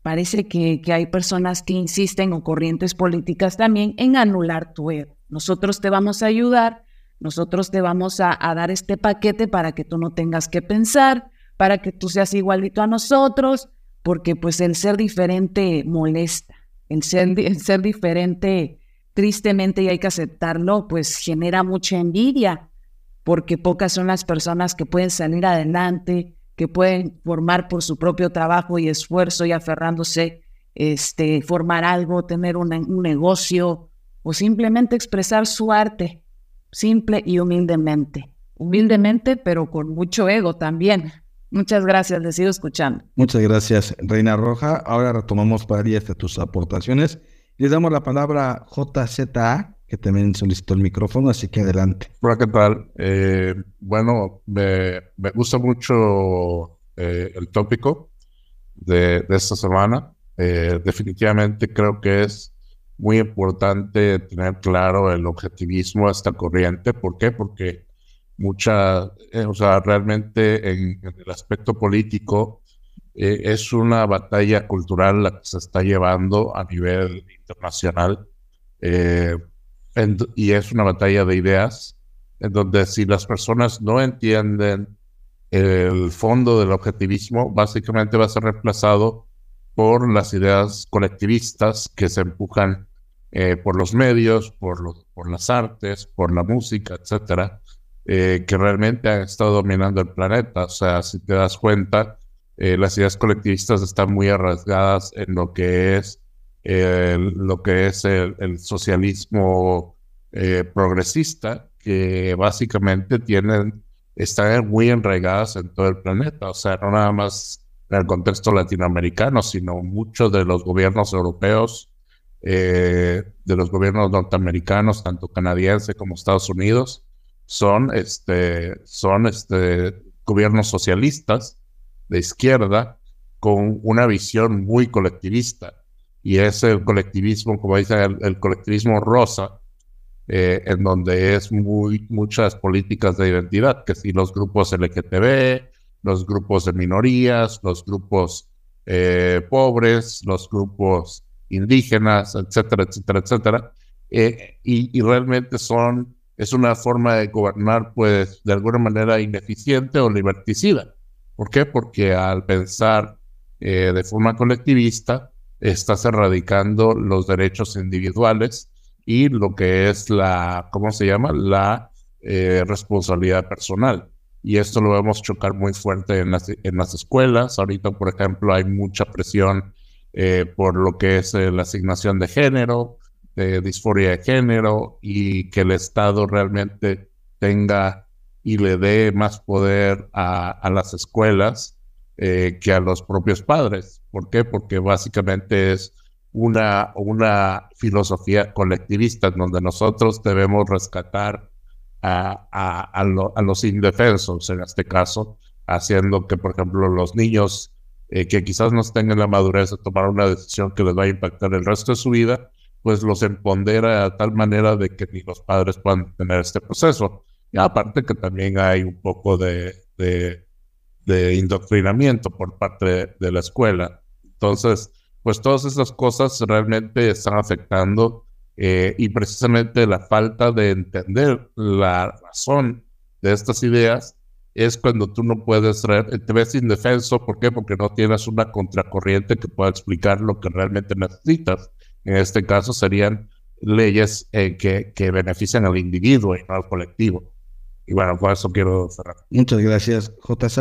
parece que, hay personas que insisten o corrientes políticas también en anular tu ego. Nosotros te vamos a ayudar, nosotros te vamos a, dar este paquete para que tú no tengas que pensar, para que tú seas igualito a nosotros, porque pues el ser diferente molesta, el ser, el ser diferente tristemente, y hay que aceptarlo, pues genera mucha envidia, porque pocas son las personas que pueden salir adelante, que pueden formar por su propio trabajo y esfuerzo y aferrándose, este, formar algo, tener un, negocio o simplemente expresar su arte, simple y humildemente. Humildemente, pero con mucho ego también. Muchas gracias, les sigo escuchando. Muchas gracias, Reina Roja. Ahora retomamos para hasta tus aportaciones le damos la palabra a JZA, que también solicitó el micrófono, así que adelante. Hola, ¿qué tal? Eh, bueno, me, gusta mucho eh, el tópico de, esta semana. Eh, definitivamente creo que es muy importante tener claro el objetivismo de esta corriente. ¿Por qué? Porque mucha, o sea, realmente en, el aspecto político es una batalla cultural la que se está llevando a nivel internacional eh, y es una batalla de ideas en donde si las personas no entienden el fondo del objetivismo, básicamente va a ser reemplazado por las ideas colectivistas que se empujan eh, por los medios, por, los, por las artes, por la música, etcétera, eh, que realmente han estado dominando el planeta. O sea, si te das cuenta, las ideas colectivistas están muy arrasgadas en lo que es lo que es el, socialismo eh, progresista, que básicamente tienen, están muy enraigadas en todo el planeta, o sea, no nada más en el contexto latinoamericano, sino muchos de los gobiernos europeos, eh, de los gobiernos norteamericanos, tanto canadienses como Estados Unidos, son, este, son este, gobiernos socialistas de izquierda con una visión muy colectivista y es el colectivismo, como dicen, el, colectivismo rosa, eh, en donde es muy, muchas políticas de identidad, que si los grupos LGTB, los grupos de minorías, los grupos eh, pobres, los grupos indígenas, etcétera, etcétera, etcétera. Eh, y, y, realmente son, es una forma de gobernar, pues, de alguna manera ineficiente o liberticida. ¿Por qué? Porque al pensar de forma colectivista, estás erradicando los derechos individuales y lo que es la, ¿cómo se llama? La eh, responsabilidad personal. Y esto lo vemos chocar muy fuerte en las, en las escuelas. Ahorita, por ejemplo, hay mucha presión eh, por lo que es eh, la asignación de género, de disforia de género, y que el Estado realmente tenga y le dé más poder a, a las escuelas que a los propios padres. ¿Por qué? Porque básicamente es una, una filosofía colectivista donde nosotros debemos rescatar a, a, los indefensos, en este caso, haciendo que, por ejemplo, los niños eh, que quizás no tengan la madurez de tomar una decisión que les va a impactar el resto de su vida, pues los empodera de tal manera de que ni los padres puedan tener este proceso. Aparte que también hay un poco de indoctrinamiento por parte de la escuela. Entonces, pues todas esas cosas realmente están afectando eh, y precisamente la falta de entender la razón de estas ideas es cuando tú no puedes, te ves indefenso, ¿por qué? Porque no tienes una contracorriente que pueda explicar lo que realmente necesitas. En este caso serían leyes eh, que, que benefician al individuo y no al colectivo. Y bueno, con eso quiero cerrar. Muchas gracias, JZ.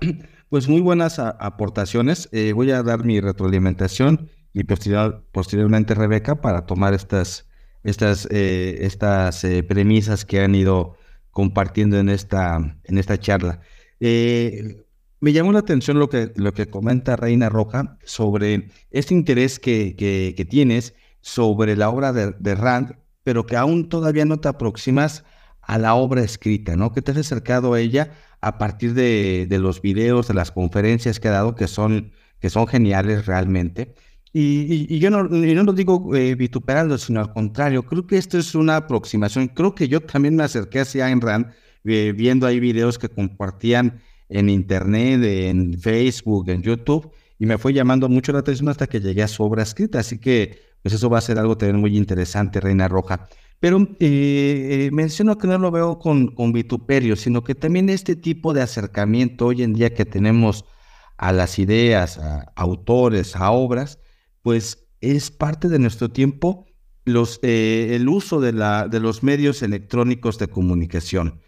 Pues muy buenas aportaciones. Eh, voy a dar mi retroalimentación y posteriormente Rebeca para tomar estas estas, eh, estas eh, premisas que han ido compartiendo en esta, en esta charla. Eh, me llamó la atención lo que, lo que comenta Reina Roja sobre este interés que, que, tienes sobre la obra de, de, Rand, pero que aún todavía no te aproximas a la obra escrita, ¿no? Que te has acercado a ella a partir de, de los videos, de las conferencias que ha dado, que son, que son geniales realmente. Y, yo, no, no, lo digo eh, vituperando, sino al contrario, creo que esto es una aproximación. Creo que yo también me acerqué hacia Ayn Rand eh, viendo ahí videos que compartían en internet, en Facebook, en YouTube, y me fue llamando mucho la atención hasta que llegué a su obra escrita. Así que, pues eso va a ser algo también muy interesante, Reina Roja. Pero eh, menciono que no lo veo con, con vituperio, sino que también este tipo de acercamiento hoy en día que tenemos a las ideas, a autores, a obras, pues es parte de nuestro tiempo los, eh, el uso de, la, de los medios electrónicos de comunicación.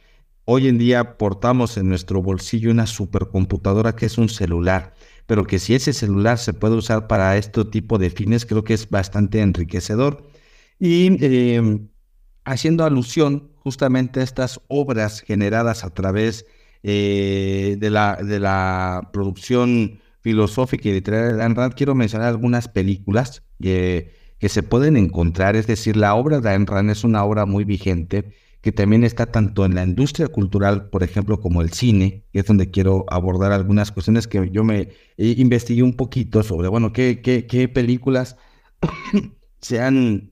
Hoy en día portamos en nuestro bolsillo una supercomputadora que es un celular, pero que si ese celular se puede usar para este tipo de fines, creo que es bastante enriquecedor. Y em, haciendo alusión justamente a estas obras generadas a través eh, de, la, de la producción filosófica y literaria de Ayn Rand, quiero mencionar algunas películas que, se pueden encontrar. Es decir, la obra de Ayn Rand es una obra muy vigente que también está tanto en la industria cultural, por ejemplo, como el cine, que es donde quiero abordar algunas cuestiones que yo me investigué un poquito sobre, bueno, qué, qué, qué películas se han,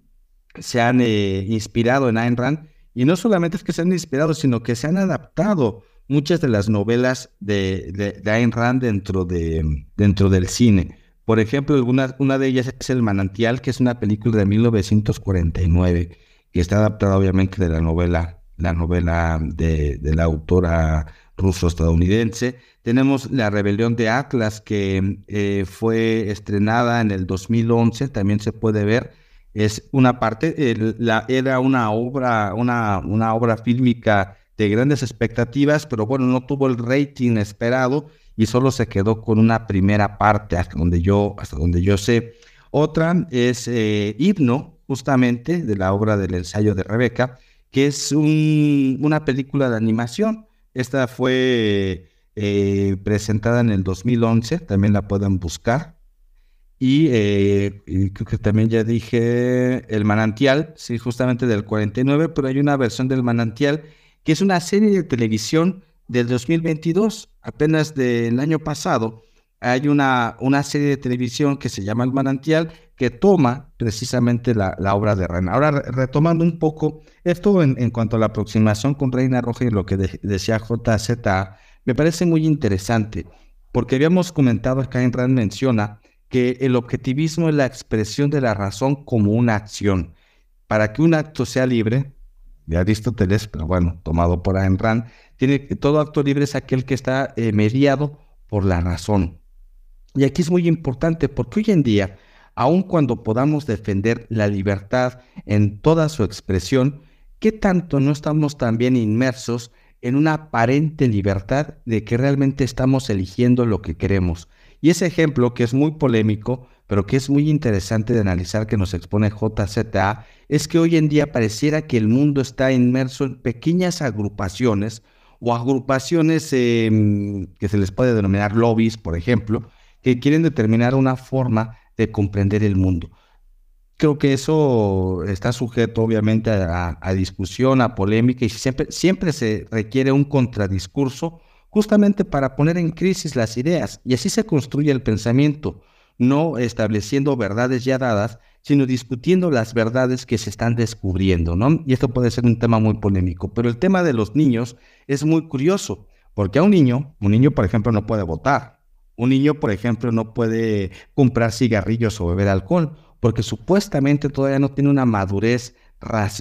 se han eh, inspirado en Ayn Rand. Y no solamente es que se han inspirado, sino que se han adaptado muchas de las novelas de, de, Ayn Rand dentro, de, dentro del cine. Por ejemplo, alguna, una de ellas es El Manantial, que es una película de 1949, que está adaptada obviamente de la novela, la novela de, de la autora ruso-estadounidense. Tenemos La Rebelión de Atlas, que eh, fue estrenada en el 2011, también se puede ver. Es una parte, la, era una obra, una, una obra fílmica de grandes expectativas, pero bueno, no tuvo el rating esperado y solo se quedó con una primera parte hasta donde yo, hasta donde yo sé. Otra es eh, Himno, justamente de la obra del ensayo de Rebeca, que es una película de animación. Esta fue eh, presentada en el 2011, también la pueden buscar. Y, eh, creo que también ya dije El Manantial, sí, justamente del 49, pero hay una versión del Manantial que es una serie de televisión del 2022, apenas del año pasado. Hay una, una serie de televisión que se llama El Manantial, que toma precisamente la, la obra de Reina. Ahora, retomando un poco esto en, en, cuanto a la aproximación con Reina Roja y lo que decía JZ, me parece muy interesante, porque habíamos comentado que Ayn Rand menciona que el objetivismo es la expresión de la razón como una acción. Para que un acto sea libre, de Aristóteles, pero bueno, tomado por Ayn Rand, tiene todo acto libre es aquel que está eh, mediado por la razón. Y aquí es muy importante porque hoy en día, aun cuando podamos defender la libertad en toda su expresión, ¿qué tanto no estamos también inmersos en una aparente libertad de que realmente estamos eligiendo lo que queremos? Y ese ejemplo, que es muy polémico, pero que es muy interesante de analizar que nos expone JZA, es que hoy en día pareciera que el mundo está inmerso en pequeñas agrupaciones o agrupaciones em, que se les puede denominar lobbies, por ejemplo, que quieren determinar una forma de comprender el mundo. Creo que eso está sujeto obviamente a, discusión, a polémica y siempre, siempre se requiere un contradiscurso justamente para poner en crisis las ideas. Y así se construye el pensamiento, no estableciendo verdades ya dadas, sino discutiendo las verdades que se están descubriendo, ¿no? Y esto puede ser un tema muy polémico, pero el tema de los niños es muy curioso, porque a un niño, un niño por ejemplo no puede votar, un niño por ejemplo no puede comprar cigarrillos o beber alcohol, porque supuestamente todavía no tiene una madurez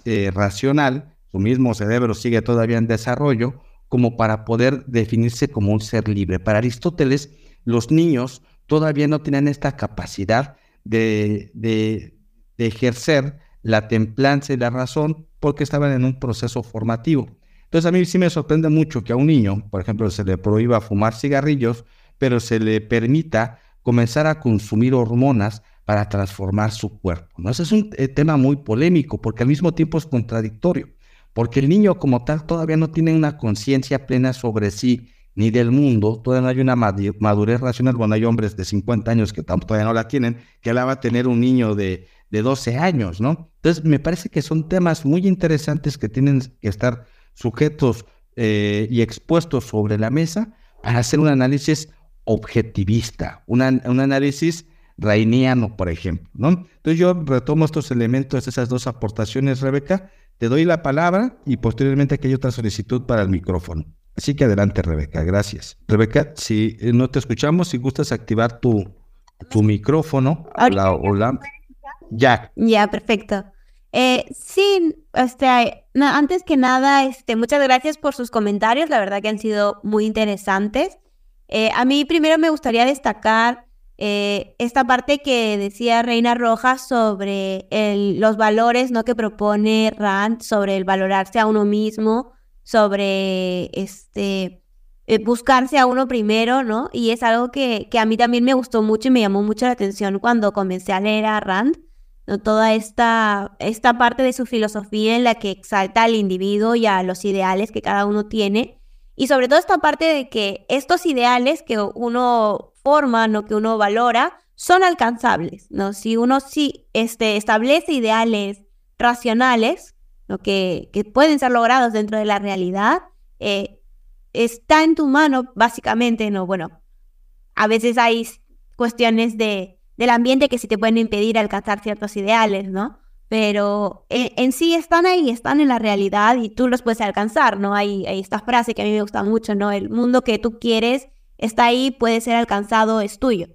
eh, racional, su mismo cerebro sigue todavía en desarrollo, como para poder definirse como un ser libre. Para Aristóteles, los niños todavía no tienen esta capacidad de, de, ejercer la templanza y la razón porque estaban en un proceso formativo. Entonces a mí sí me sorprende mucho que a un niño, por ejemplo, se le prohíba fumar cigarrillos, pero se le permita comenzar a consumir hormonas para transformar su cuerpo. ¿no? Ese es un eh, tema muy polémico porque al mismo tiempo es contradictorio, porque el niño como tal todavía no tiene una conciencia plena sobre sí ni del mundo, todavía no hay una madurez racional, bueno, hay hombres de 50 años que todavía no la tienen, que la va a tener un niño de, de 12 años, ¿no? Entonces, me parece que son temas muy interesantes que tienen que estar sujetos eh, y expuestos sobre la mesa para hacer un análisis objetivista, un análisis rainiano, por ejemplo, ¿no? Entonces yo retomo estos elementos, esas dos aportaciones, Rebeca, te doy la palabra y posteriormente aquí hay otra solicitud para el micrófono. Así que adelante, Rebeca, gracias. Rebeca, si eh, no te escuchamos, si gustas activar tu, tu micrófono, hola, hola. Ya. Ya, perfecto. Eh, sí, este, antes que nada, este, muchas gracias por sus comentarios, la verdad que han sido muy interesantes. Eh, a mí primero me gustaría destacar eh, esta parte que decía Reina Rojas sobre los valores ¿no? que propone Rand, sobre el valorarse a uno mismo, sobre este, eh, buscarse a uno primero, ¿no? Y es algo que, que, a mí también me gustó mucho y me llamó mucho la atención cuando comencé a leer a Rand, ¿no? Toda esta, esta parte de su filosofía en la que exalta al individuo y a los ideales que cada uno tiene. Y sobre todo esta parte de que estos ideales que uno forma, ¿no? que uno valora, son alcanzables, ¿no? Si uno sí este, establece ideales racionales, ¿no? que, que pueden ser logrados dentro de la realidad, eh, está en tu mano, básicamente, ¿no? Bueno, a veces hay cuestiones de, del ambiente que sí te pueden impedir alcanzar ciertos ideales, ¿no? Pero en, sí están ahí, están en la realidad y tú los puedes alcanzar, ¿no? Hay, hay esta frase que a mí me gusta mucho, ¿no? El mundo que tú quieres está ahí, puede ser alcanzado, es tuyo.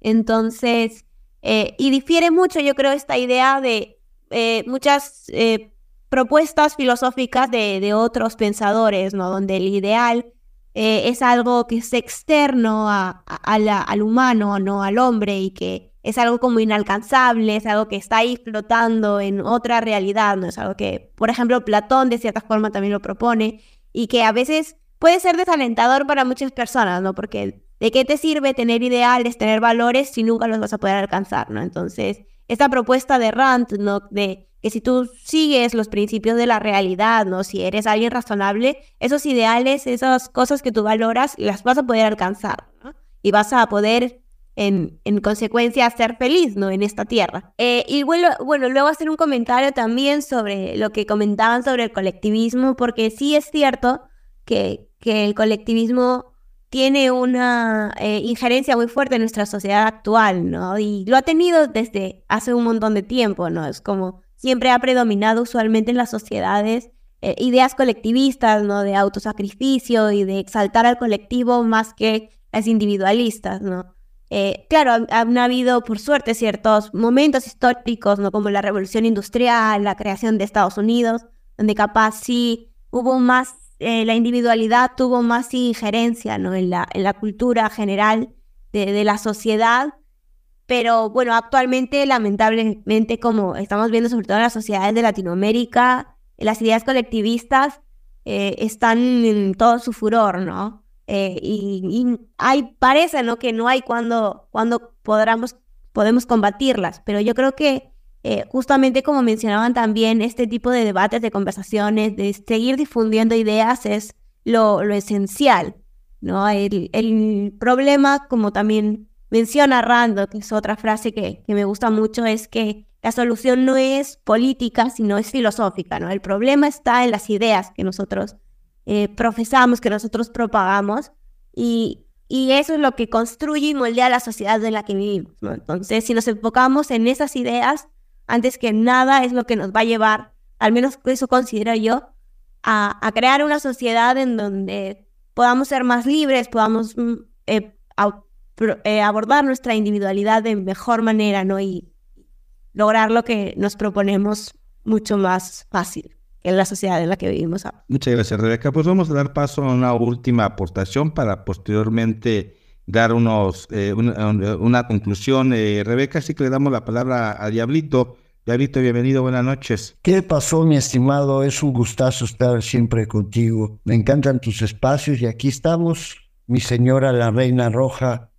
Entonces, eh, y difiere mucho, yo creo, esta idea de eh, muchas eh, propuestas filosóficas de, de, otros pensadores, ¿no? Donde el ideal es algo que es externo al humano, no al hombre, y que es algo como inalcanzable, es algo que está ahí flotando en otra realidad, ¿no? Es algo que, por ejemplo, Platón de cierta forma también lo propone, y que a veces puede ser desalentador para muchas personas, ¿no? Porque ¿de qué te sirve tener ideales, tener valores si nunca los vas a poder alcanzar, ¿no? Entonces, esta propuesta de Rand, ¿no? De que si tú sigues los principios de la realidad, ¿no? Si eres alguien razonable, esos ideales, esas cosas que tú valoras, las vas a poder alcanzar. Y vas a poder, en, en consecuencia, ser feliz, ¿no? En esta tierra. Eh, y bueno, bueno, luego hacer un comentario también sobre lo que comentaban sobre el colectivismo, porque sí es cierto que, que el colectivismo tiene una eh, injerencia muy fuerte en nuestra sociedad actual, ¿no? Y lo ha tenido desde hace un montón de tiempo, ¿no? Es como siempre ha predominado usualmente en las sociedades eh, ideas colectivistas, ¿no? De autosacrificio y de exaltar al colectivo más que las individualistas, ¿no? Eh, claro, han, habido, por suerte, ciertos momentos históricos, ¿no? Como la revolución industrial, la creación de Estados Unidos, donde capaz sí hubo más eh, la individualidad tuvo más injerencia ¿no? en, la, cultura general de, la sociedad, pero bueno, actualmente lamentablemente como estamos viendo sobre todo en las sociedades de Latinoamérica, las ideas colectivistas eh, están en todo su furor, ¿no? Eh, y, hay, parece, ¿no? Que no hay cuando, cuando podamos, podemos combatirlas, pero yo creo que eh, justamente como mencionaban también, este tipo de debates, de conversaciones, de seguir difundiendo ideas es lo, lo esencial, ¿no? El, el, problema, como también menciona Rando, que es otra frase que, que me gusta mucho, es que la solución no es política, sino es filosófica, ¿no? El problema está en las ideas que nosotros eh, profesamos, que nosotros propagamos, y, y eso es lo que construye y moldea la sociedad en la que vivimos. Entonces, si nos enfocamos en esas ideas, antes que nada es lo que nos va a llevar, al menos eso considero yo, a, crear una sociedad en donde podamos ser más libres, podamos mm, eh, eh, abordar nuestra individualidad de mejor manera, ¿no? Y lograr lo que nos proponemos mucho más fácil en la sociedad en la que vivimos ahora. Muchas gracias, Rebeca. Pues vamos a dar paso a una última aportación para posteriormente dar unos, eh, una, conclusión. Eh, Rebeca, sí que le damos la palabra a Diablito. Diablito, bienvenido, buenas noches. ¿Qué pasó, mi estimado? Es un gustazo estar siempre contigo. Me encantan tus espacios y aquí estamos, mi señora la Reina Roja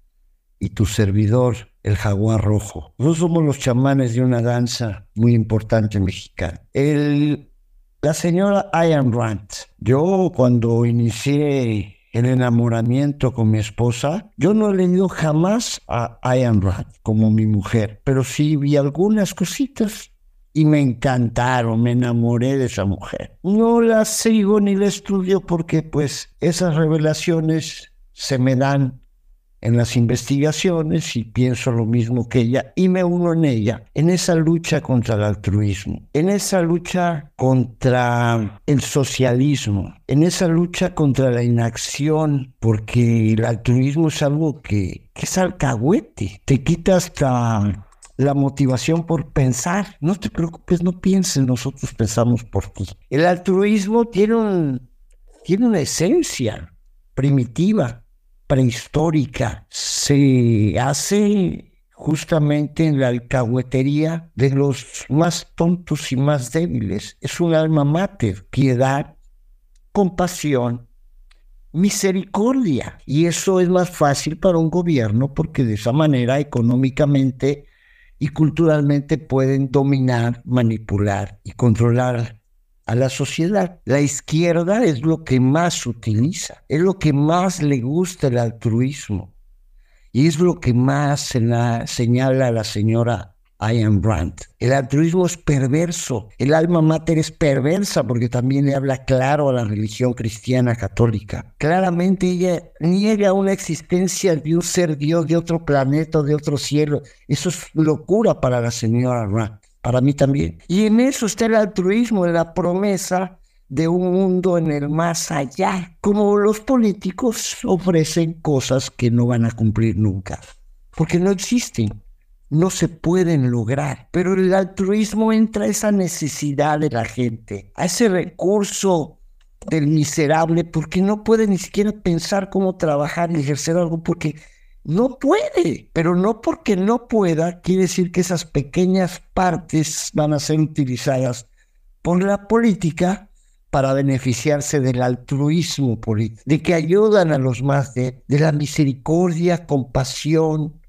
y tu servidor, el jaguar rojo. Nosotros somos los chamanes de una danza muy importante mexicana. El, la señora Ayn Rand. Yo cuando inicié el enamoramiento con mi esposa, yo no he leído jamás a Ayn Rand como mi mujer, pero sí vi algunas cositas y me encantaron, me enamoré de esa mujer. No la sigo ni la estudio porque pues esas revelaciones se me dan en las investigaciones y pienso lo mismo que ella y me uno en ella, en esa lucha contra el altruismo, en esa lucha contra el socialismo, en esa lucha contra la inacción, porque el altruismo es algo que, que es alcahuete, te quita hasta la motivación por pensar. No te preocupes, no pienses, nosotros pensamos por ti. El altruismo tiene, un, tiene una esencia primitiva, prehistórica. Se hace justamente en la alcahuetería de los más tontos y más débiles. Es un alma mater, piedad, compasión, misericordia. Y eso es más fácil para un gobierno porque de esa manera económicamente y culturalmente pueden dominar, manipular y controlar a la sociedad. La izquierda es lo que más utiliza, es lo que más le gusta el altruismo y es lo que más se la señala la señora Ayn Rand. El altruismo es perverso, el alma mater es perversa porque también le habla claro a la religión cristiana católica. Claramente ella niega una existencia de un ser Dios de otro planeta, de otro cielo. Eso es locura para la señora Rand, para mí también. Y en eso está el altruismo, la promesa de un mundo en el más allá, como los políticos ofrecen cosas que no van a cumplir nunca, porque no existen no se pueden lograr. Pero el altruismo entra a esa necesidad de la gente, a ese recurso del miserable, porque no puede ni siquiera pensar cómo trabajar y ejercer algo, porque no puede. Pero no porque no pueda, quiere decir que esas pequeñas partes van a ser utilizadas por la política para beneficiarse del altruismo político, de que ayudan a los más de, la misericordia, compasión,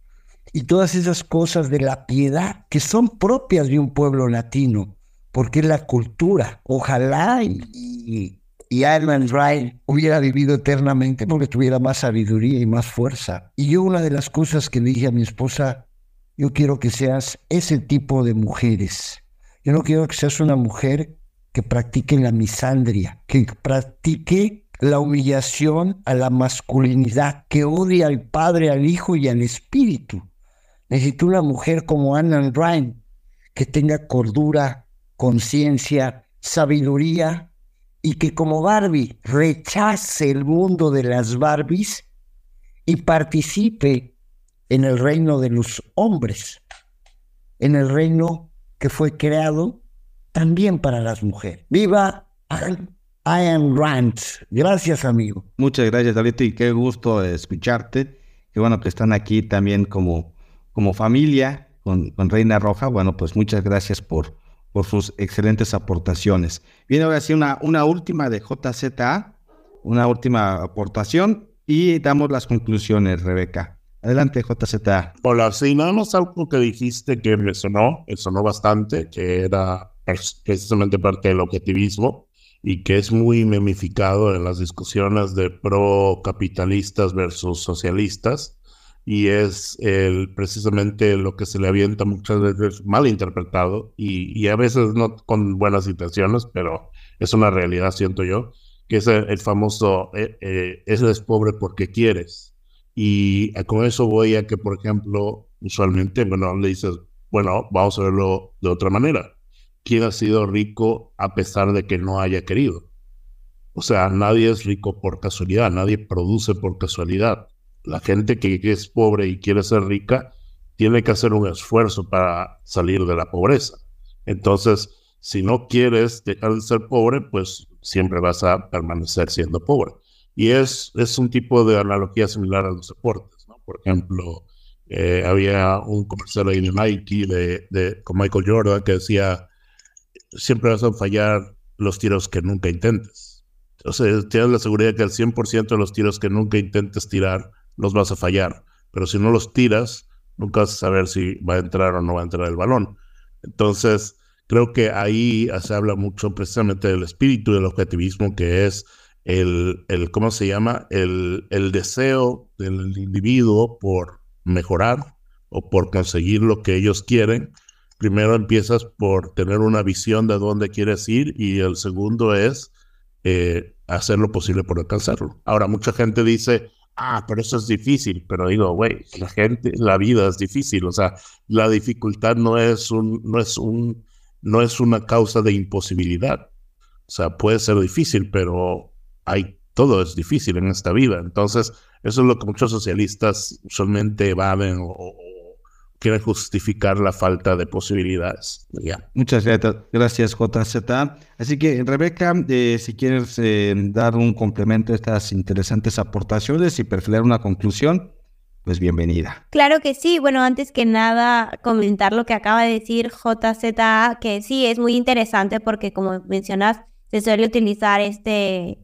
y todas esas cosas de la piedad que son propias de un pueblo latino, porque es la cultura. Ojalá y, y hubiera vivido eternamente porque tuviera más sabiduría y más fuerza. Y yo una de las cosas que dije a mi esposa, yo quiero que seas ese tipo de mujeres. Yo no quiero que seas una mujer que practique la misandria, que practique la humillación a la masculinidad, que odie al Padre, al Hijo y al Espíritu. Necesito una mujer como Anna Rand, que tenga cordura, conciencia, sabiduría y que como Barbie rechace el mundo de las Barbies y participe en el reino de los hombres, en el reino que fue creado también para las mujeres. ¡Viva! I am Rand. Gracias, amigo. Muchas gracias, David, y qué gusto escucharte. Qué bueno que están aquí también como como familia con, Reina Roja, bueno, pues muchas gracias por, por sus excelentes aportaciones. Viene ahora sí una, una última de JZA, una última aportación y damos las conclusiones, Rebeca. Adelante, JZA. Hola, sí, nada más algo que dijiste que me sonó, me sonó bastante, que era precisamente parte del objetivismo y que es muy memificado en las discusiones de pro capitalistas versus socialistas y es el, precisamente lo que se le avienta muchas veces mal interpretado y, a veces no con buenas intenciones, pero es una realidad, siento yo, que es el, famoso, eh, eh, es pobre porque quieres. Y con eso voy a que, por ejemplo, usualmente, bueno, le dices, bueno, vamos a verlo de otra manera. ¿Quién ha sido rico a pesar de que no haya querido? O sea, nadie es rico por casualidad, nadie produce por casualidad la gente que es pobre y quiere ser rica tiene que hacer un esfuerzo para salir de la pobreza. Entonces, si no quieres dejar de ser pobre, pues siempre vas a permanecer siendo pobre. Y es, es un tipo de analogía similar a los deportes. Por ejemplo, eh, había un comercial ahí de Nike de, de, con Michael Jordan que decía, siempre vas a fallar los tiros que nunca intentes. Entonces, tienes la seguridad que el 100% de los tiros que nunca intentes tirar los vas a fallar. Pero si no los tiras, nunca vas a saber si va a entrar o no va a entrar el balón. Entonces, creo que ahí se habla mucho precisamente del espíritu del objetivismo, que es el, el ¿cómo se llama? El, el deseo del individuo por mejorar o por conseguir lo que ellos quieren. Primero empiezas por tener una visión de dónde quieres ir y el segundo es eh, hacer lo posible por alcanzarlo. Ahora, mucha gente dice, ah, pero eso es difícil, pero digo, güey, la gente, la vida es difícil, o sea, la dificultad no es un, no es un, no es una causa de imposibilidad. O sea, puede ser difícil, pero hay, todo es difícil en esta vida. Entonces, eso es lo que muchos socialistas usualmente evaden o, quieren justificar la falta de posibilidades. Muchas gracias, JZ. Así que, Rebeca, eh, si quieres eh, dar un complemento a estas interesantes aportaciones y perfilar una conclusión, pues bienvenida. Claro que sí. Bueno, antes que nada, comentar lo que acaba de decir JZ, que sí, es muy interesante porque, como mencionas, se suele utilizar este,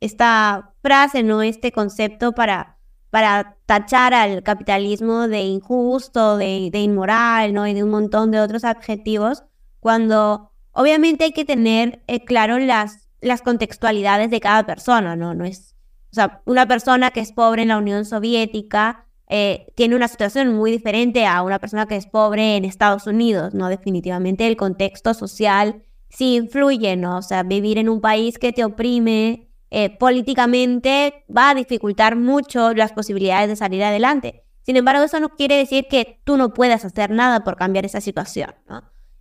esta frase, ¿no? Este concepto para para tachar al capitalismo de injusto, de, inmoral, ¿no? Y de un montón de otros adjetivos, cuando obviamente hay que tener eh, claro las, las contextualidades de cada persona, ¿no? No es, o sea, una persona que es pobre en la Unión Soviética eh, tiene una situación muy diferente a una persona que es pobre en Estados Unidos, ¿no? Definitivamente el contexto social sí influye, ¿no? O sea, vivir en un país que te oprime, eh, políticamente va a dificultar mucho las posibilidades de salir adelante. Sin embargo, eso no quiere decir que tú no puedas hacer nada por cambiar esa situación.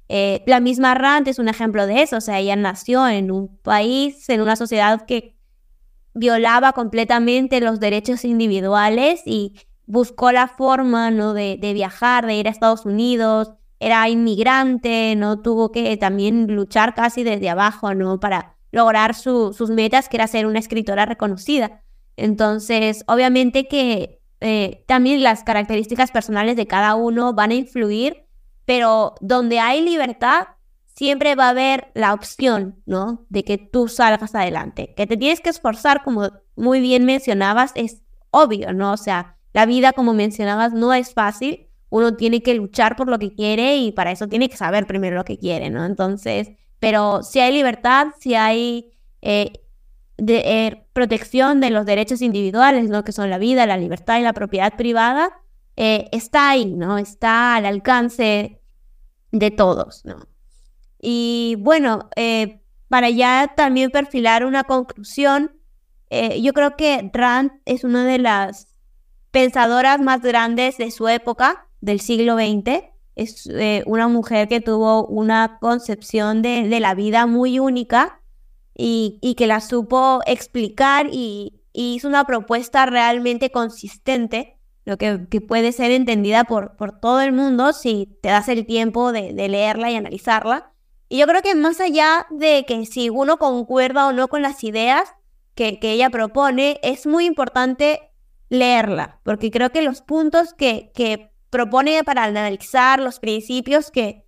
Eh, la misma Rand es un ejemplo de eso, o sea, ella nació en un país, en una sociedad que violaba completamente los derechos individuales y buscó la forma ¿no? de, de viajar, de ir a Estados Unidos, era inmigrante, no tuvo que también luchar casi desde abajo, ¿no? Para lograr sus metas, que era ser una escritora reconocida. Entonces, obviamente que eh, también las características personales de cada uno van a influir, pero donde hay libertad, siempre va a haber la opción, ¿no? De que tú salgas adelante. Que te tienes que esforzar, como muy bien mencionabas, es obvio, ¿no? O sea, la vida, como mencionabas, no es fácil. Uno tiene que luchar por lo que quiere y para eso tiene que saber primero lo que quiere, ¿no? Entonces, pero si hay libertad, si hay eh, eh, protección de los derechos individuales, ¿no? que son la vida, la libertad y la propiedad privada, eh, está ahí, ¿no? Está al alcance de todos, ¿no? Y bueno, para ya también perfilar una conclusión, yo creo que Rand es una de las pensadoras más grandes de su época, del siglo XX, es eh, una mujer que tuvo una concepción de, la vida muy única y, que la supo explicar y, hizo una propuesta realmente consistente, lo que, puede ser entendida por, por, todo el mundo si te das el tiempo de, leerla y analizarla. Y yo creo que más allá de que si uno concuerda o no con las ideas que, que ella propone, es muy importante leerla, porque creo que los puntos que, que propone para analizar los principios que,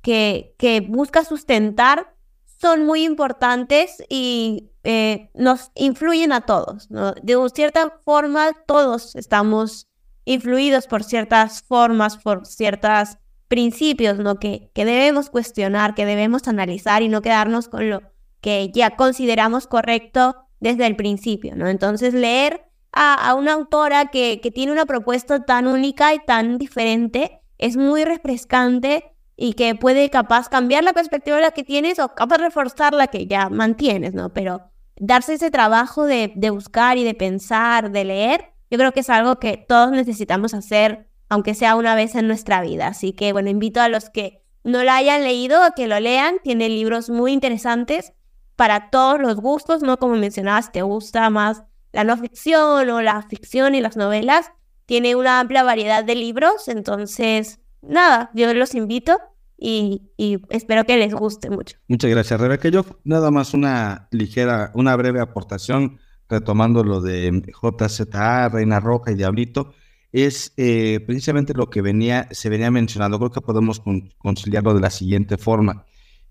que, que busca sustentar son muy importantes y eh, nos influyen a todos. De cierta forma, todos estamos influidos por ciertas formas, por ciertos principios ¿no? que, que debemos cuestionar, que debemos analizar y no quedarnos con lo que ya consideramos correcto desde el principio. ¿no? Entonces, leer a, una autora que, que, tiene una propuesta tan única y tan diferente, es muy refrescante y que puede capaz cambiar la perspectiva de la que tienes o capaz reforzar la que ya mantienes, ¿no? Pero darse ese trabajo de, de buscar y de pensar, de leer, yo creo que es algo que todos necesitamos hacer, aunque sea una vez en nuestra vida. Así que, bueno, invito a los que no la hayan leído a que lo lean. Tiene libros muy interesantes para todos los gustos, ¿no? Como mencionabas, te gusta más la no ficción o la ficción y las novelas. Tiene una amplia variedad de libros, entonces, nada, yo los invito y, espero que les guste mucho. Muchas gracias, Rebeca. Yo nada más una ligera, una breve aportación, retomando lo de JZA, Reina Roja y Diablito, es eh, precisamente lo que venía, se venía mencionando. Creo que podemos conciliarlo de la siguiente forma.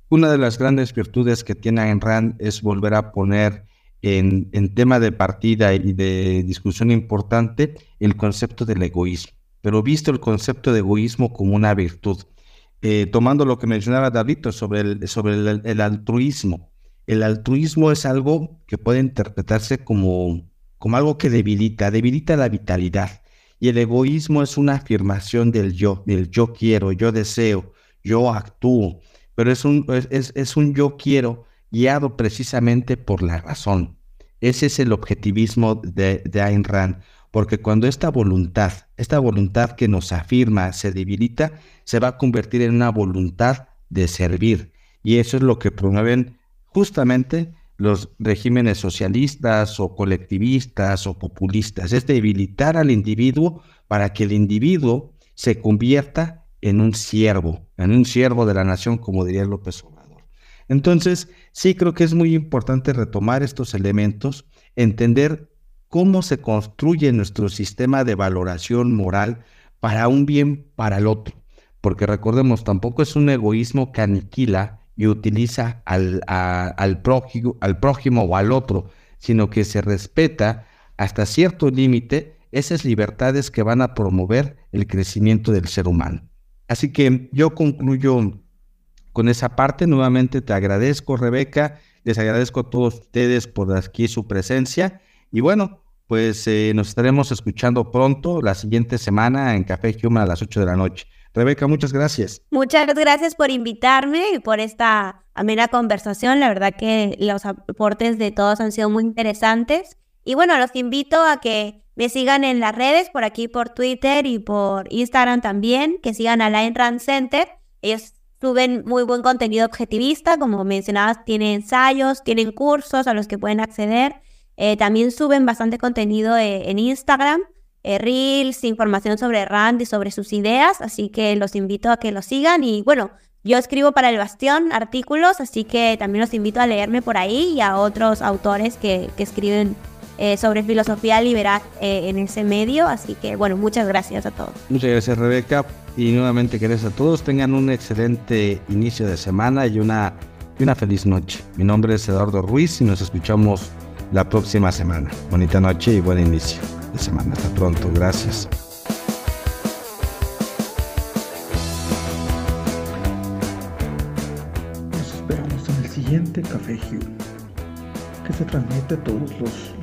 Una de las grandes virtudes que tiene Ayn Rand es volver a poner en, tema de partida y de discusión importante el concepto del egoísmo. pero visto el concepto de egoísmo como una virtud. Eh, tomando lo que mencionaba David sobre, el, sobre el, altruismo. El altruismo es algo que puede interpretarse como, como algo que debilita, debilita la vitalidad. Y el egoísmo es una afirmación del yo, del yo quiero, yo deseo, yo actúo, pero es un, es, es un yo quiero guiado precisamente por la razón. Ese es el objetivismo de, de Ayn Rand, porque cuando esta voluntad, esta voluntad que nos afirma se debilita, se va a convertir en una voluntad de servir. Y eso es lo que promueven justamente los regímenes socialistas o colectivistas o populistas, es debilitar al individuo para que el individuo se convierta en un siervo, en un siervo de la nación, como diría López Obrador. Entonces, sí creo que es muy importante retomar estos elementos, entender cómo se construye nuestro sistema de valoración moral para un bien para el otro. Porque recordemos, tampoco es un egoísmo que aniquila y utiliza al, al, prójimo, al prójimo o al otro, sino que se respeta hasta cierto límite esas libertades que van a promover el crecimiento del ser humano. Así que yo concluyo con esa parte. Nuevamente te agradezco, Rebeca. Les agradezco a todos ustedes por aquí su presencia. Y bueno, pues eh, nos estaremos escuchando pronto la siguiente semana en Café Human a las 8 de la noche. Rebeca, muchas gracias. Muchas gracias por invitarme y por esta amena conversación. La verdad que los aportes de todos han sido muy interesantes. Y bueno, los invito a que me sigan en las redes, por aquí por Twitter y por Instagram también, que sigan a Line Run Center. Ellos suben muy buen contenido objetivista, como mencionabas, tienen ensayos, tienen cursos a los que pueden acceder. Eh, también suben bastante contenido eh, en Instagram, eh, Reels, información sobre Rand y sobre sus ideas, así que los invito a que lo sigan. Y bueno, yo escribo para El Bastión artículos, así que también los invito a leerme por ahí y a otros autores que, que escriben sobre filosofía liberal en ese medio. Así que bueno, muchas gracias a todos. Muchas gracias Rebeca y nuevamente gracias a todos. Tengan un excelente inicio de semana y una, y una feliz noche. Mi nombre es Eduardo Ruiz y nos escuchamos la próxima semana. Bonita noche y buen inicio de semana. Hasta pronto. Gracias. Nos esperamos en el siguiente Café Hugh, que se transmite todos los